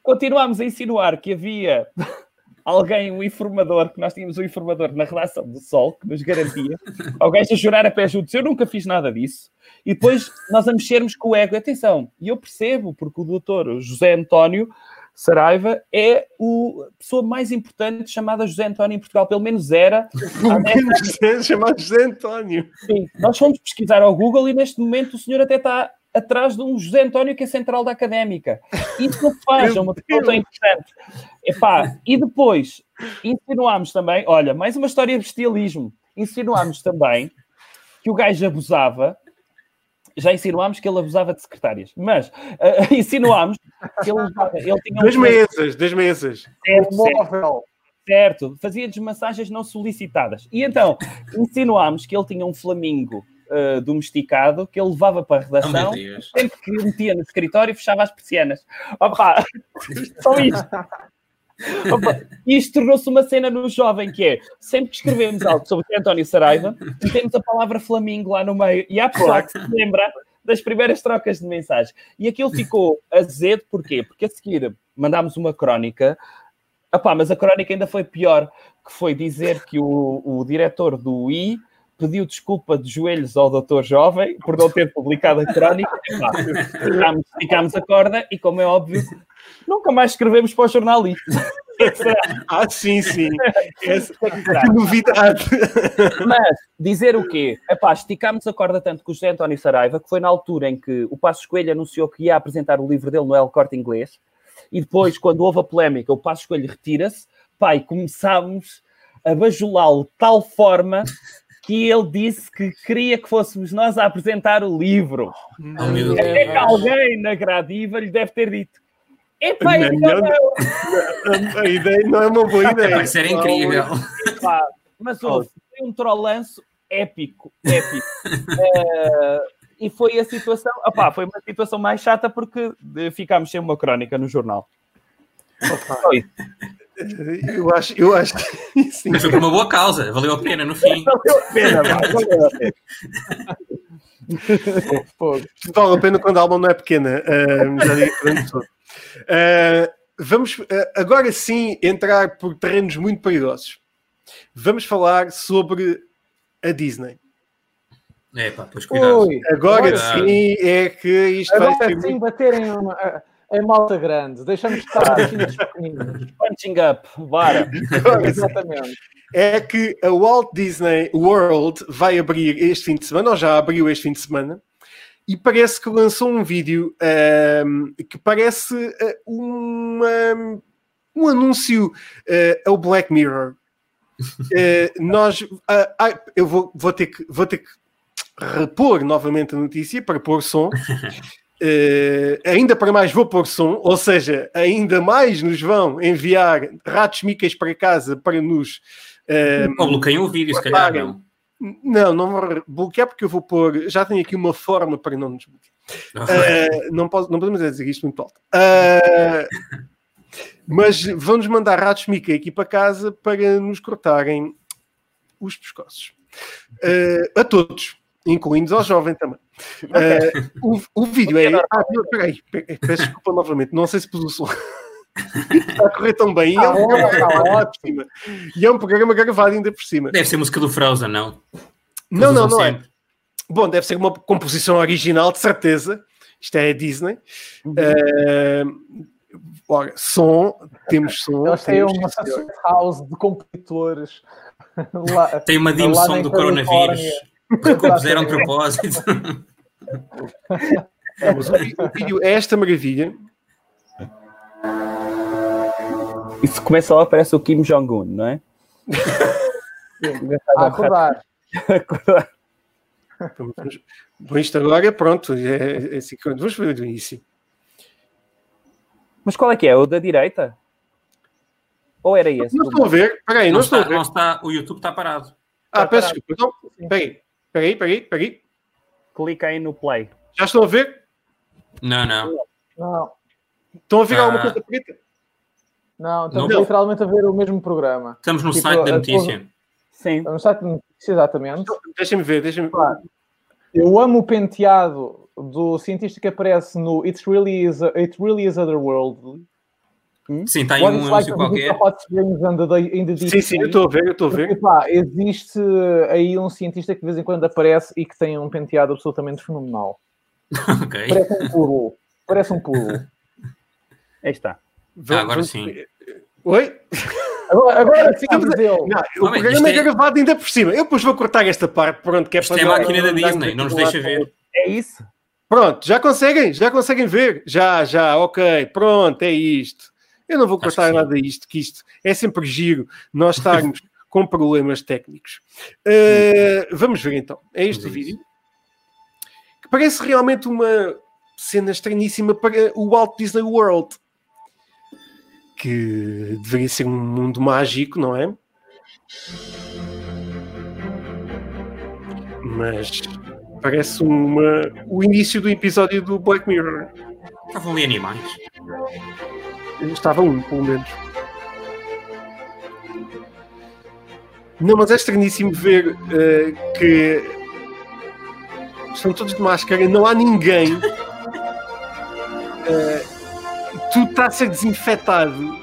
continuámos a insinuar que havia alguém, um informador, que nós tínhamos um informador na redação do Sol, que nos garantia, alguém a jurar a pé juntos, eu nunca fiz nada disso. E depois nós a mexermos com o ego. Atenção, e eu percebo, porque o doutor José António Saraiva é o, a pessoa mais importante chamada José António em Portugal, pelo menos era. Pelo menos chamado José António. Sim, nós fomos pesquisar ao Google e neste momento o senhor até está atrás de um José António que é central da académica. Isso não faz, é uma pessoa tão importante. Epá, e depois insinuámos também, olha, mais uma história de bestialismo. Insinuámos também que o gajo abusava. Já insinuámos que ele abusava de secretárias, mas uh, insinuámos que ele, ele tinha. Das um... mesas, das mesas. Certo, certo, certo. fazia desmassagens não solicitadas. E então insinuámos que ele tinha um flamingo uh, domesticado que ele levava para a redação, oh, sempre que metia no escritório e fechava as persianas. Opa, só isto. Opa, isto tornou-se uma cena no jovem que é sempre que escrevemos algo sobre António Saraiva, temos a palavra Flamingo lá no meio e há pessoa que se lembra das primeiras trocas de mensagem. E aquilo ficou azedo, porquê? Porque a seguir mandámos uma crónica, Epá, mas a crónica ainda foi pior, que foi dizer que o, o diretor do I pediu desculpa de joelhos ao doutor jovem por não ter publicado a crónica. ficámos, ficámos a corda e, como é óbvio, nunca mais escrevemos para o jornalista. ah, sim, sim. Essa, que novidade. Mas dizer o quê? Epá, esticámos a corda tanto com o José António Saraiva, que foi na altura em que o Passo Coelho anunciou que ia apresentar o livro dele no El Corte Inglês, e depois, quando houve a polémica, o Passo Coelho retira-se, pai, começámos a bajulá-lo de tal forma que ele disse que queria que fôssemos nós a apresentar o livro. Oh. Até que alguém na gradiva lhe deve ter dito: Epá, Não, não, não, A ideia não é uma boa ideia. Vai ser incrível. Pá, mas houve foi um trollanço épico, épico. Eh, e foi a situação, opá, foi uma situação mais chata porque eh, ficámos sem uma crónica no jornal. Eu acho, eu acho que sim. Mas foi por uma boa causa, valeu a pena no fim. Valeu a pena, valeu a pena. Fogo. Vale a pena quando a alma não é pequena. ah, já digo. Ah, vamos ah, agora sim entrar por terrenos muito perigosos. Vamos falar sobre a Disney. É pá, pois cuidado. Ui, Agora Olha, sim é que isto vai ser agora sim baterem uma, a malta grande. Deixamos de estar aqui nos pequeninos. Punching up, bora. Exatamente. é que a Walt Disney World vai abrir este fim de semana, ou já abriu este fim de semana, e parece que lançou um vídeo ahm, que parece uma- um anúncio ah, ao Black Mirror. Ah, nós, ah, eu vou, vou ter que, vou ter que repor novamente a notícia para pôr som. Eh, ainda para mais vou pôr som, ou seja, ainda mais nos vão enviar ratos micas para casa para nos. eh, Ou bloqueiem o vídeo, se calhar. Não. não, não vou bloquear porque eu vou pôr. Já tenho aqui uma forma para não nos bloquear. Eh, não, posso, não podemos dizer isto muito alto. Eh, mas vão-nos mandar ratos mica aqui para casa para nos cortarem os pescoços. A todos, incluindo ao jovem também. Eh, o, o vídeo é. Ah, peraí, pe- peço desculpa novamente, não sei se pus o som. Está a correr tão bem. E é um Tá programa ótimo, por cima. E é um programa gravado ainda por cima. Deve ser música do Frozen, não? Não, não, não é. sempre. Bom, deve ser uma composição original, de certeza. Isto é a Disney. Uhum. Eh, ora, som, temos som. Eles têm temos, uma house de compositores. lá- Tem uma dimensão do coronavírus. Compuseram de propósito. Não, mas o, o vídeo é esta maravilha. Isso começa lá, parece o Kim Jong-un, não é? A acordar. Vamos- Bom, isto agora, pronto, é, é assim que- vamos ver do início. Mas qual é que é? O da direita? Ou era esse? Não estou a ver, peraí, não, Não estou está, a ver. não está, o YouTube está parado. Ah, Está peço parado. desculpa. Então, peraí, peraí, peraí, peraí. Clica aí no play. Já estão a ver? Não, não. Não, Estão a ver Ah. alguma coisa preta? não, estamos Não. literalmente a ver o mesmo programa. Estamos no Tipo, site da a- notícia. Sim. Estamos no site de notícias, exatamente. Deixem-me ver, deixem-me Claro. Eu amo o penteado do cientista que aparece no It Really Is, It really is Sim, está aí What um anúncio qualquer. the deep Sim, sim, eu estou a ver, eu estou a Porque, ver. pá, existe aí um cientista que de vez em quando aparece e que tem um penteado absolutamente fenomenal. Ok. Parece um pulo. Parece um pulo. Aí está. Vamos- agora sim. Oi? Agora, agora sim, dele. Não, o Homem, programa isto é é- gravado ainda por cima. Eu depois vou cortar esta parte, pronto, que é Isto para é a não- máquina da Disney, não nos deixa ver. É isso? Pronto, já conseguem? Já conseguem ver? Já, já, ok, pronto, é isto. Eu não vou cortar nada disto, que isto é sempre giro nós estarmos com problemas técnicos. Uh, vamos ver então. É este o vídeo. Que parece realmente uma cena estranhíssima para o Walt Disney World. Que deveria ser um mundo mágico, não é? Mas parece uma, o início do episódio do Black Mirror. Estavam ali animais. Estava um, pelo menos. Não, mas é estranhíssimo ver eh, que estão todos de máscara, não há ninguém. Tudo está a ser desinfetado.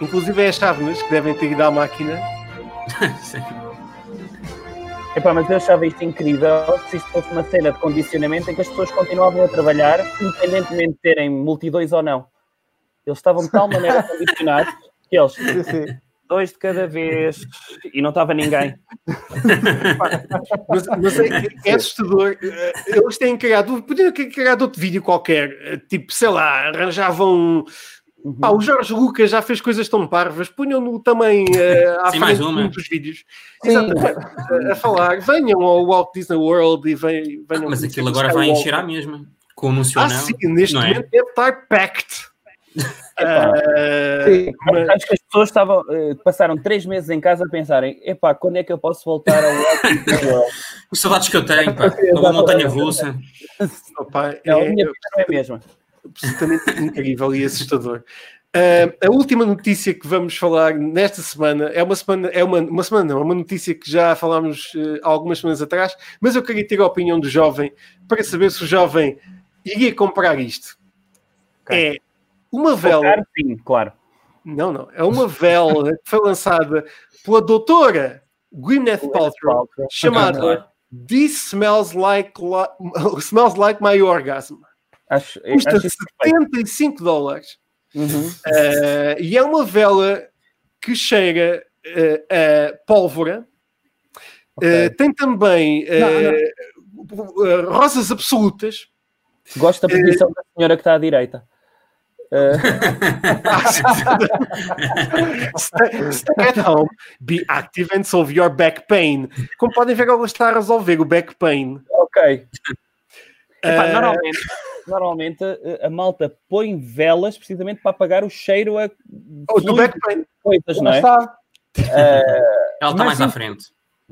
Inclusive é as chávenas que devem ter ido à máquina. Sim. Epá, mas eu achava isto incrível se isto fosse uma cena de condicionamento em que as pessoas continuavam a trabalhar, independentemente de terem multidões ou não. Eles estavam de tal maneira condicionados que eles, Sim, sim. dois de cada vez, e não estava ninguém. Mas, mas é, é assustador. Eles têm criado, podiam ter criado outro vídeo qualquer, tipo, sei lá, arranjavam Uhum. Pá, o Jorge Lucas já fez coisas tão parvas, punham-no também eh, à Sim, frente mais de uma. um dos vídeos. A, a falar, venham ao Walt Disney World e venham. venham Mas aquilo agora vai encher à mesma. Com o anúncio Ah, não. sim, neste não é? momento deve estar packed. Epá. Sim. mas- Acho que as pessoas estavam, eh, passaram três meses em casa a pensarem: epá, quando é que eu posso voltar ao? Os saudades que eu tenho, pá. Uma montanha russa. opa, Não, a é minha vida não é a mesma. absolutamente incrível e assustador. Ah, a última notícia que vamos falar nesta semana é uma semana, é uma, uma semana não, é uma notícia que já falámos há algumas semanas atrás, mas eu queria ter a opinião do jovem para saber se o jovem iria comprar isto. É uma vela. Claro, sim, claro. Não, não. É uma vela que foi lançada pela doutora Gwyneth Paltrow, chamada. This Smells Like, Li- Smells like My Orgasm. Acho, Custa acho isso perfeito. 75 dólares. Uhum. Eh, e é uma vela que cheira eh, a pólvora. Eh, tem também eh, eh, rosas absolutas. Gosto da posição da senhora que está à direita. Eh, stay, at home, be active and solve your back pain. Como podem ver, ela está a resolver o back pain. ok. Epá, Eh, normalmente, normalmente eh, a malta põe velas precisamente para apagar o cheiro a Oh, do back pain. coisas, não é? está. Eh, Ela está Mas mais à sim. frente.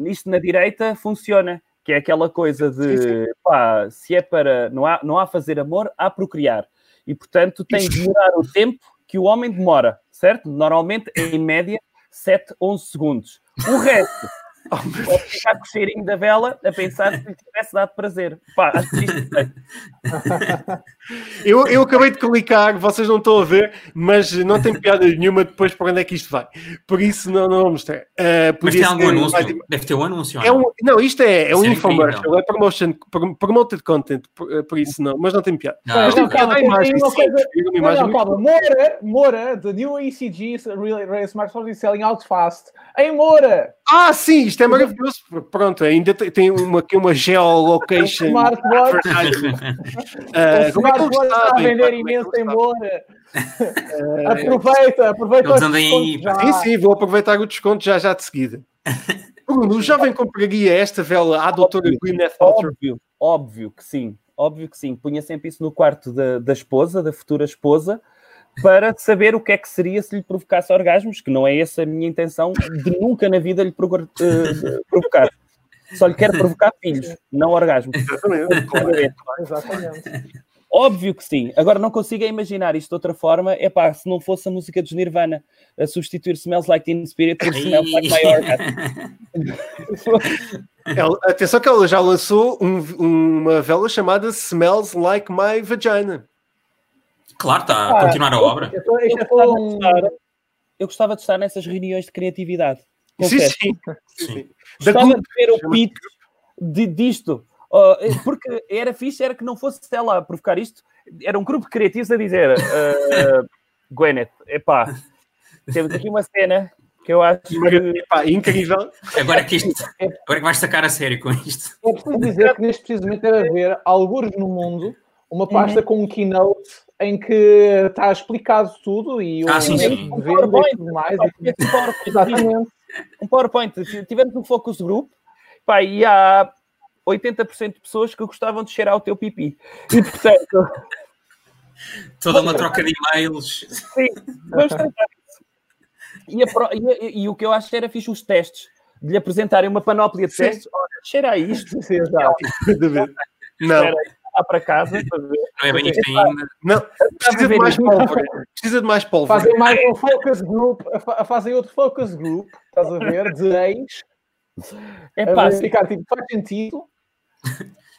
isto na direita funciona, que é aquela coisa de pá, se é para não há, não há fazer amor, há procriar. E portanto tem de demorar o tempo que o homem demora, certo? Normalmente, em média, 7, 11 segundos. O resto Oh, meu pode ficar com o cheirinho da vela a pensar se lhe tivesse dado prazer. Pá, acho que isto é- Eu, eu acabei de clicar, vocês não estão a ver, mas não tem piada nenhuma depois para onde é que isto vai. Por isso não, não vou mostrar. Uh, Mas tem algum anúncio? mais- Deve ter um anúncio. É ou não? um, não, isto é, é um é infomercial, é promotion, prom- promoted content, por, por isso não, mas não tem piada. Ah, Mas não, calma, a tem imagem, uma coisa- uma imagem não, muito- calma. Moura, Moura, the new ECG really race smartphone is selling out fast. Em Moura, Ah, sim, isto é maravilhoso. Pronto, ainda tem, uma, aqui uma geolocation. smartwatch, o Ah, como é que eles está a vender é imenso em? Moura. Ah, Aproveita, aproveita Eles aí, pá. já. Sim, sim, vou aproveitar o desconto já já de seguida. Bruno, o jovem compraria esta vela à doutora. Gwyneth Paltrow? óbvio, óbvio que sim. Óbvio que sim. Punha sempre isso no quarto da, da esposa, da futura esposa, para saber o que é que seria se lhe provocasse orgasmos, que não é essa a minha intenção de nunca na vida lhe provo- eh, provocar. Só lhe quero provocar filhos, não orgasmos. Exatamente. Exatamente. Óbvio que sim. Agora não consigo imaginar isto de outra forma. É pá, se não fosse a música dos Nirvana a substituir Smells Like Teen Spirit por Smells Like My Orgasm. Ela- atenção que ela já lançou um- uma vela chamada Smells Like My Vagina. Claro, está a continuar a obra. Eu Eu é gostava, de um... estar, eu gostava de estar nessas reuniões de criatividade. Sim, Confesso. sim. Sim. Gostava de ver o pitch de, disto. Eh, porque era fixe, era que não fosse ela a provocar isto, era um grupo de criativos a dizer uh, Gwyneth, epá, temos aqui uma cena que eu acho que Epá, incrível. Agora que isto. Agora é que vais sacar a sério com isto. É preciso dizer que neste precisamente deve haver, alguns no mundo, uma pasta com um keynote em que está explicado tudo e o Ah, sim, sim. Um venda e PowerPoint. tudo mais. Tinha esse PowerPoint, Exatamente. um PowerPoint. Tivemos um focus group pá, e há 80% de pessoas que gostavam de cheirar o teu pipi. E portanto, Toda uma troca de e-mails. sim, vamos disso. E, pro- e a- e o que eu acho era fixe os testes, de lhe apresentarem uma panóplia de Sim. testes. Olha, cheira a isto, Sim, exato. Não, espera vá para casa para ver. Não é bem isto ainda. não. Precisa de mais pólvora. Precisa de mais pólvora. Fazem mais um focus group, fa- fazem outro focus group, estás a ver, de ex, É pá, verificar, tipo, faz sentido.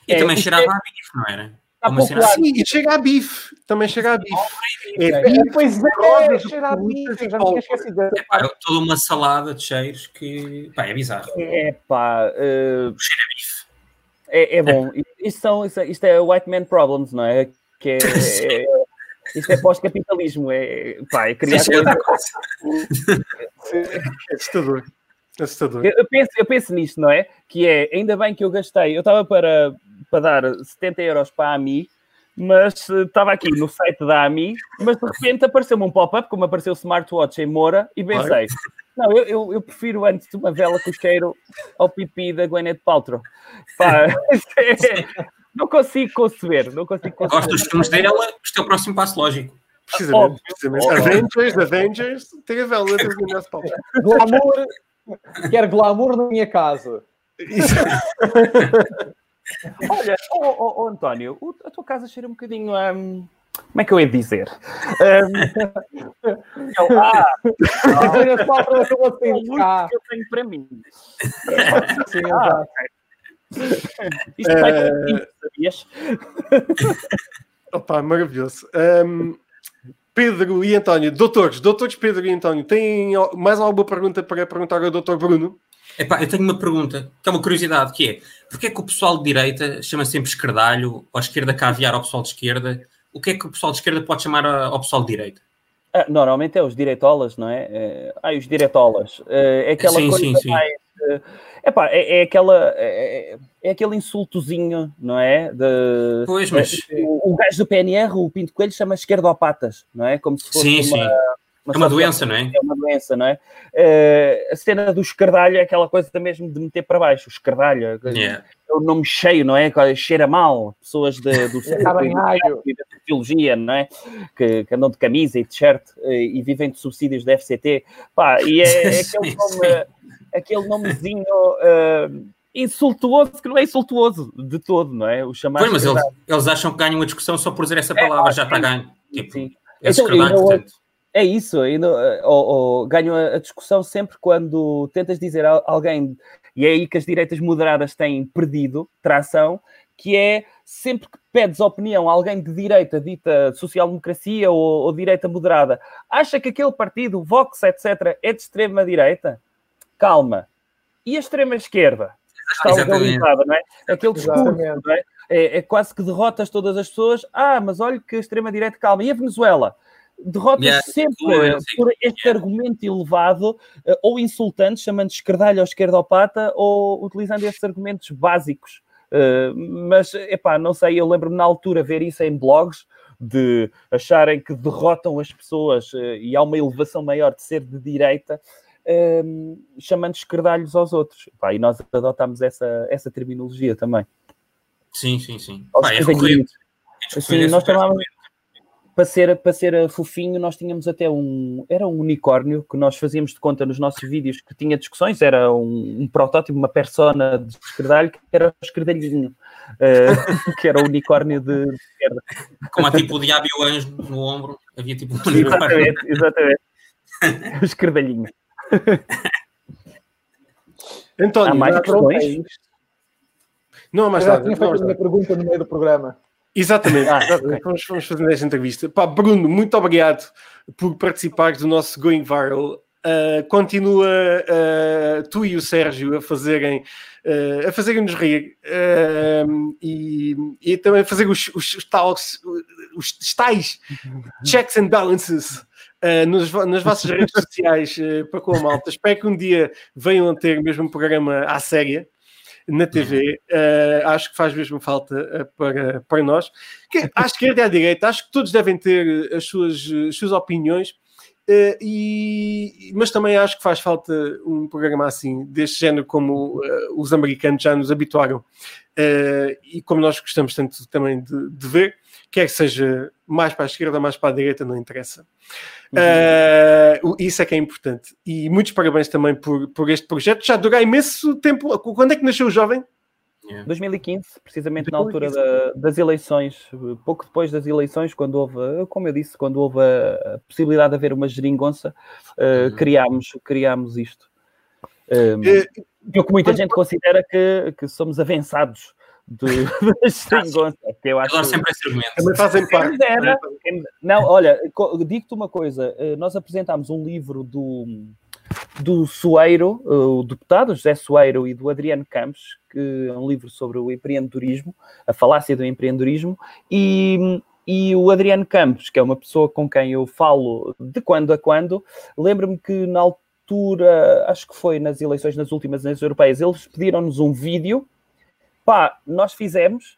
E É, também cheirava é- a bife, não era? está popular. Sim, e chega a bife. Também chega a bife. É É, bife. Pois é, cheira a absolutas bicho, e eu já me tinha esquecido dessa Pá, toda uma salada de cheiros que. Pá, é bizarro. É pá, eh, Cheira a bife. É, é bom. Isto, são, isto, é- isto é white man problems, não é? Que é, é- isto é pós-capitalismo. É, pá, é criar Sim, coisa. É assustador. Assustador. Eu, eu penso, eu penso nisto, não é? Que é, ainda bem que eu gastei, eu estava para, para dar 70 euros para a AMI, mas eh, estava aqui no site da AMI, mas de repente apareceu-me um pop-up, como apareceu o smartwatch em Moura, e pensei, não, eu, eu, eu prefiro antes uma vela com cheiro ao pipi da Gwyneth Paltrow. Pá, é- não consigo conceber, não consigo conceber. Gosto dos filmes dela, isto é o próximo passo lógico. Precisamente, precisamente. Avengers, Avengers, tem a vela da Gwyneth Paltrow. Glamour, quero glamour na minha casa. Isso. Olha, ó ó, ó, António, o- a tua casa cheira um bocadinho a. como é que eu ia dizer? Eu- ah, o que eu tenho para mim. Sim, Ah. Isto vai Eh, sabias? Opa, maravilhoso. Ahm, Pedro e António, doutores, doutores Pedro e António, têm mais alguma pergunta para perguntar ao doutor Bruno? Epá, eu tenho uma pergunta, que é uma curiosidade, que é, porquê é que o pessoal de direita chama sempre esquerdalho, ou a esquerda caviar ao pessoal de esquerda? O que é que o pessoal de esquerda pode chamar a- ao pessoal de direita? Ah, normalmente é os direitolas, não é? é ah, os diretolas. É, é aquela Sim, coisa sim, sim. mais. epá, é, é aquela. É, é aquele insultozinho, não é? De, Pois, mas... o, o gajo do PNR, o Pinto Coelho, chama esquerdopatas, não é? Como se fosse Sim, uma, sim. É uma doença, não é? É uma doença, não é? Eh, a cena do esquerdalho é aquela coisa mesmo de meter para baixo. O esquerdalho Yeah. é o nome cheio, não é? Cheira mal. Pessoas de, do Acaba sociologia, não é? Que, que andam de camisa e t-shirt eh, e vivem de subsídios da FCT. Pá, e é, é aquele, nome, aquele nomezinho eh, insultuoso, que não é insultuoso de todo, não é? O chamado Pois, mas eles, eles acham que ganham a discussão só por dizer essa palavra, ah, já está ganho. Tipo, Sim. é Então. É isso, ainda, eh, ou, ou, ganho a, a discussão sempre quando tentas dizer a alguém, e é aí que as direitas moderadas têm perdido tração, que é sempre que pedes opinião a alguém de direita, dita social-democracia ou, ou direita moderada, acha que aquele partido, Vox, etc., é de extrema-direita? Calma. E a extrema-esquerda? Está legalizada, não é? Aquele discurso, não é? É, é quase que derrotas todas as pessoas. Ah, mas olha que a extrema-direita, calma. E a Venezuela? Derrotas Yeah, sempre sei por este argumento elevado, eh, ou insultante, chamando de esquerdalho ou esquerdopata, ou utilizando estes argumentos básicos. Eh, mas, epá, não sei, eu lembro-me na altura ver isso em blogs, de acharem que derrotam as pessoas eh, e há uma elevação maior de ser de direita, eh, chamando esquerdalhos aos outros. Epá, e nós adotámos essa, essa terminologia também. Sim, sim, sim. Pá, é recorrente. É Sim, recorrente, nós chamávamos, recorrente. Para ser, para ser eh, fofinho, nós tínhamos até um. Era um unicórnio que nós fazíamos de conta nos nossos vídeos que tinha discussões, era um, um protótipo, uma persona de esquerdalho, que era o esquerdalhinho, eh, que era o unicórnio de, de esquerda. Como há tipo o diabo e o anjo no ombro, havia tipo um unicórnio. Exatamente, exatamente. O esquerdalhinho. António, Há mais é questões? isto. não Eu já tinha feito a minha pergunta no meio do programa. Exatamente. Ah, ok. vamos, vamos fazer esta entrevista. Pá, Bruno, muito obrigado por participares do nosso Going Viral. Uh, continua uh, tu e o Sérgio a fazerem uh, a fazerem-nos rir e, e também a fazer os, os, os, tais, os tais checks and balances uh, nos, nas vossas redes sociais uh, para com a malta. Espero que um dia venham a ter mesmo um programa à séria na TV, uh, acho que faz mesmo falta uh, para, para nós. Que, à esquerda e à direita, acho que todos devem ter as suas, as suas opiniões, uh, e, mas também acho que faz falta um programa assim, deste género, como os americanos já nos habituaram, e como nós gostamos tanto também de, de ver, quer que seja mais para a esquerda, mais para a direita, não interessa. Uhum. Uh, isso é que é importante. E muitos parabéns também por, por este projeto. Já dura imenso tempo. Quando é que nasceu o jovem? 2015, precisamente 2015. na altura da, das eleições, pouco depois das eleições, quando houve, como eu disse, quando houve a, a possibilidade de haver uma geringonça, uh, uhum. criámos, criámos isto. Um, uh, que muita gente considera que, que somos avançados de, da geringonça. Que eu acho Agora sempre esse argumento. Também fazem parte. Dera, não, olha, digo-te uma coisa, nós apresentámos um livro do, do Soeiro, o deputado José Soeiro e do Adriano Campos, que é um livro sobre o empreendedorismo, a falácia do empreendedorismo, e, e o Adriano Campos, que é uma pessoa com quem eu falo de quando a quando, lembro-me que na altura, acho que foi nas eleições, nas últimas eleições europeias, eles pediram-nos um vídeo, pá, nós fizemos,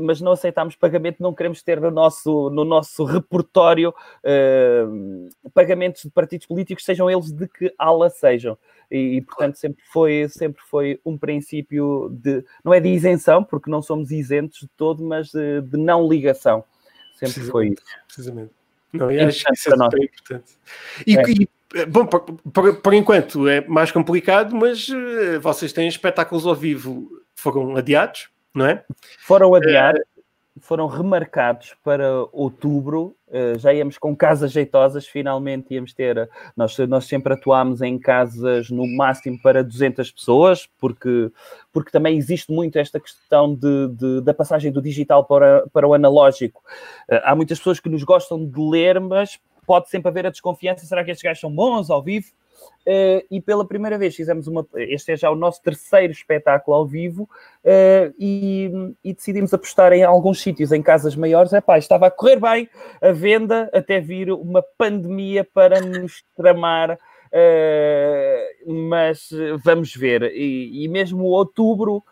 mas não aceitamos pagamento, não queremos ter no nosso, no nosso repertório uh, pagamentos de partidos políticos, sejam eles de que ala sejam. E, e, portanto, sempre foi, sempre foi um princípio de, não é de isenção, porque não somos isentos de todo, mas de, de não ligação. Sempre foi isso. Precisamente. Não, e acho que isso é super importante. E, é. e bom, por, por, por, enquanto é mais complicado, mas uh, vocês têm espetáculos ao vivo, foram adiados, não é? Foram adiados. Uh, foram remarcados para outubro. Uh, já íamos com casas jeitosas, finalmente íamos ter. Nós, nós sempre atuámos em casas no máximo para 200 pessoas, porque, porque também existe muito esta questão de, de da passagem do digital para, para o analógico. Uh, há muitas pessoas que nos gostam de ler, mas pode sempre haver a desconfiança: será que estes gajos são bons ao vivo? Uh, e pela primeira vez fizemos uma. Este é já o nosso terceiro espetáculo ao vivo uh, e, e, decidimos apostar em alguns sítios, em casas maiores. Epá, estava a correr bem a venda até vir uma pandemia para nos tramar. Uh, mas vamos ver. E, e mesmo outubro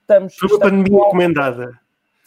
estamos. Foi uma pandemia encomendada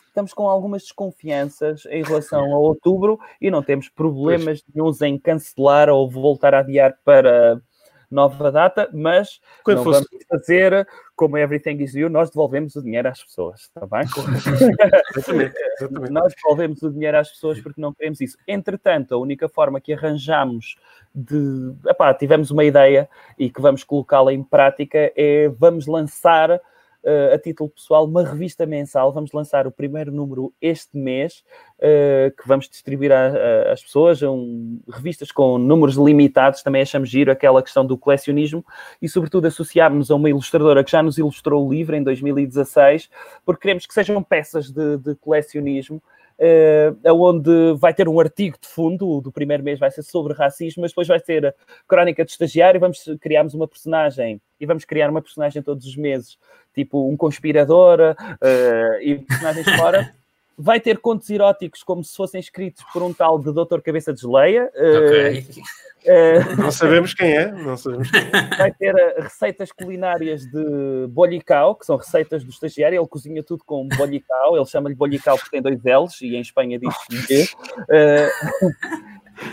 estamos com algumas desconfianças em relação a outubro e não temos problemas nenhums em cancelar ou voltar a adiar para nova data, mas Quando não fosse... vamos fazer como Everything is You, nós devolvemos o dinheiro às pessoas, está bem? exatamente, exatamente. Nós devolvemos o dinheiro às pessoas porque não queremos isso. Entretanto, a única forma que arranjamos de... Epá, tivemos uma ideia e que vamos colocá-la em prática é vamos lançar uh, a título pessoal, uma revista mensal. Vamos lançar o primeiro número este mês, uh, que vamos distribuir às pessoas, um, revistas com números limitados, também achamos giro aquela questão do colecionismo e, sobretudo, associarmos a uma ilustradora que já nos ilustrou o livro em 2016, porque queremos que sejam peças de, de colecionismo uh, onde vai ter um artigo de fundo, do primeiro mês vai ser sobre racismo, mas depois vai ter a crónica de estagiário, vamos criarmos uma personagem, e vamos criar uma personagem todos os meses, tipo um conspirador uh, e personagens fora. Vai ter contos eróticos como se fossem escritos por um tal de Doutor Cabeça de Geleia. Uh, Uh, não sabemos quem é, não sabemos quem é. Vai ter uh, receitas culinárias de bollicau, que são receitas do estagiário. Ele cozinha tudo com bollicau, ele chama-lhe bollicau porque tem dois L's e em Espanha diz B. Uh,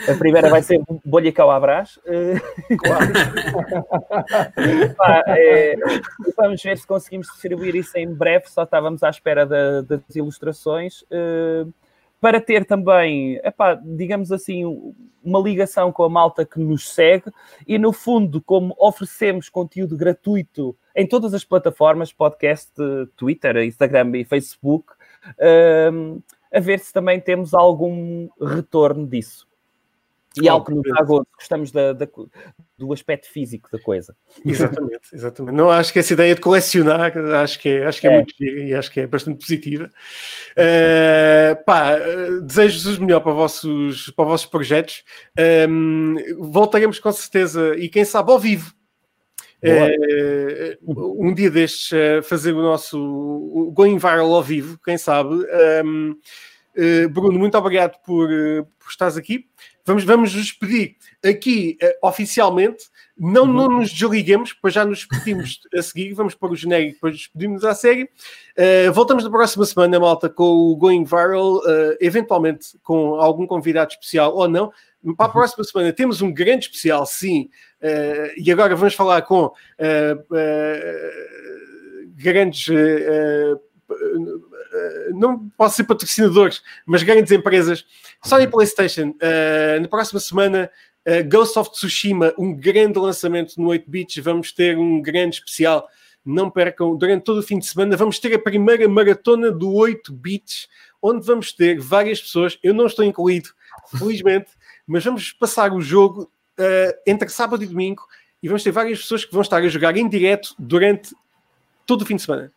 a primeira vai ser bollicau à brás. Claro. é, vamos ver se conseguimos distribuir isso em breve, só estávamos à espera da, das ilustrações para ter também, epá, digamos assim, uma ligação com a malta que nos segue e, no fundo, como oferecemos conteúdo gratuito em todas as plataformas, podcast, Twitter, Instagram e Facebook, um, a ver se também temos algum retorno disso. E algo que nos dá gosto, gostamos da, da, do aspecto físico da coisa. Exatamente, exatamente. Não acho que essa ideia de colecionar, acho que é, acho que é, é. muito e acho que é bastante positiva. Uh, pá, desejo-vos o melhor para, vossos, para os vossos projetos. Um, voltaremos com certeza, e quem sabe ao vivo. Uh, um dia destes uh, fazer o nosso Going Viral ao vivo, quem sabe. Um, Bruno, muito obrigado por, por estares aqui. Vamos, vamos nos pedir aqui uh, oficialmente. Não, uhum. não nos desliguemos, pois já nos despedimos a seguir. Vamos para o genérico, depois despedimos à série. Voltamos na próxima semana, malta, com o Going Viral, eventualmente com algum convidado especial ou não. Para a uhum. próxima semana temos um grande especial, sim. e agora vamos falar com grandes eh, não posso ser patrocinadores, mas grandes empresas. Sony PlayStation, uh, na próxima semana, uh, Ghost of Tsushima, um grande lançamento no 8 bits. Vamos ter um grande especial. Não percam, durante todo o fim de semana, vamos ter a primeira maratona do 8 bits, onde vamos ter várias pessoas. Eu não estou incluído, felizmente, mas vamos passar o jogo entre sábado e domingo e vamos ter várias pessoas que vão estar a jogar em direto durante todo o fim de semana.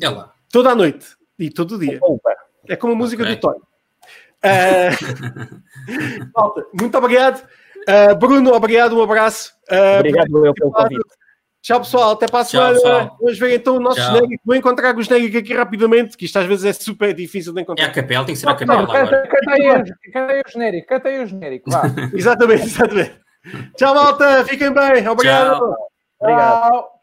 É lá. Toda a noite e todo dia. Opa. É como a música okay. do Tony. Uh, muito obrigado. Uh, Bruno, obrigado, um abraço. Uh, obrigado eu pelo convite. Tchau, pessoal. Até para a semana. Vamos ver então o nosso Tchau. genérico. Vou encontrar o genérico aqui rapidamente, que isto às vezes é super difícil de encontrar. É a capela, tem que ser a capela. Canta, canta, aí, o genérico, canta aí o genérico. exatamente, exatamente. Tchau, malta. Fiquem bem. Obrigado. Tchau. Obrigado. Tchau.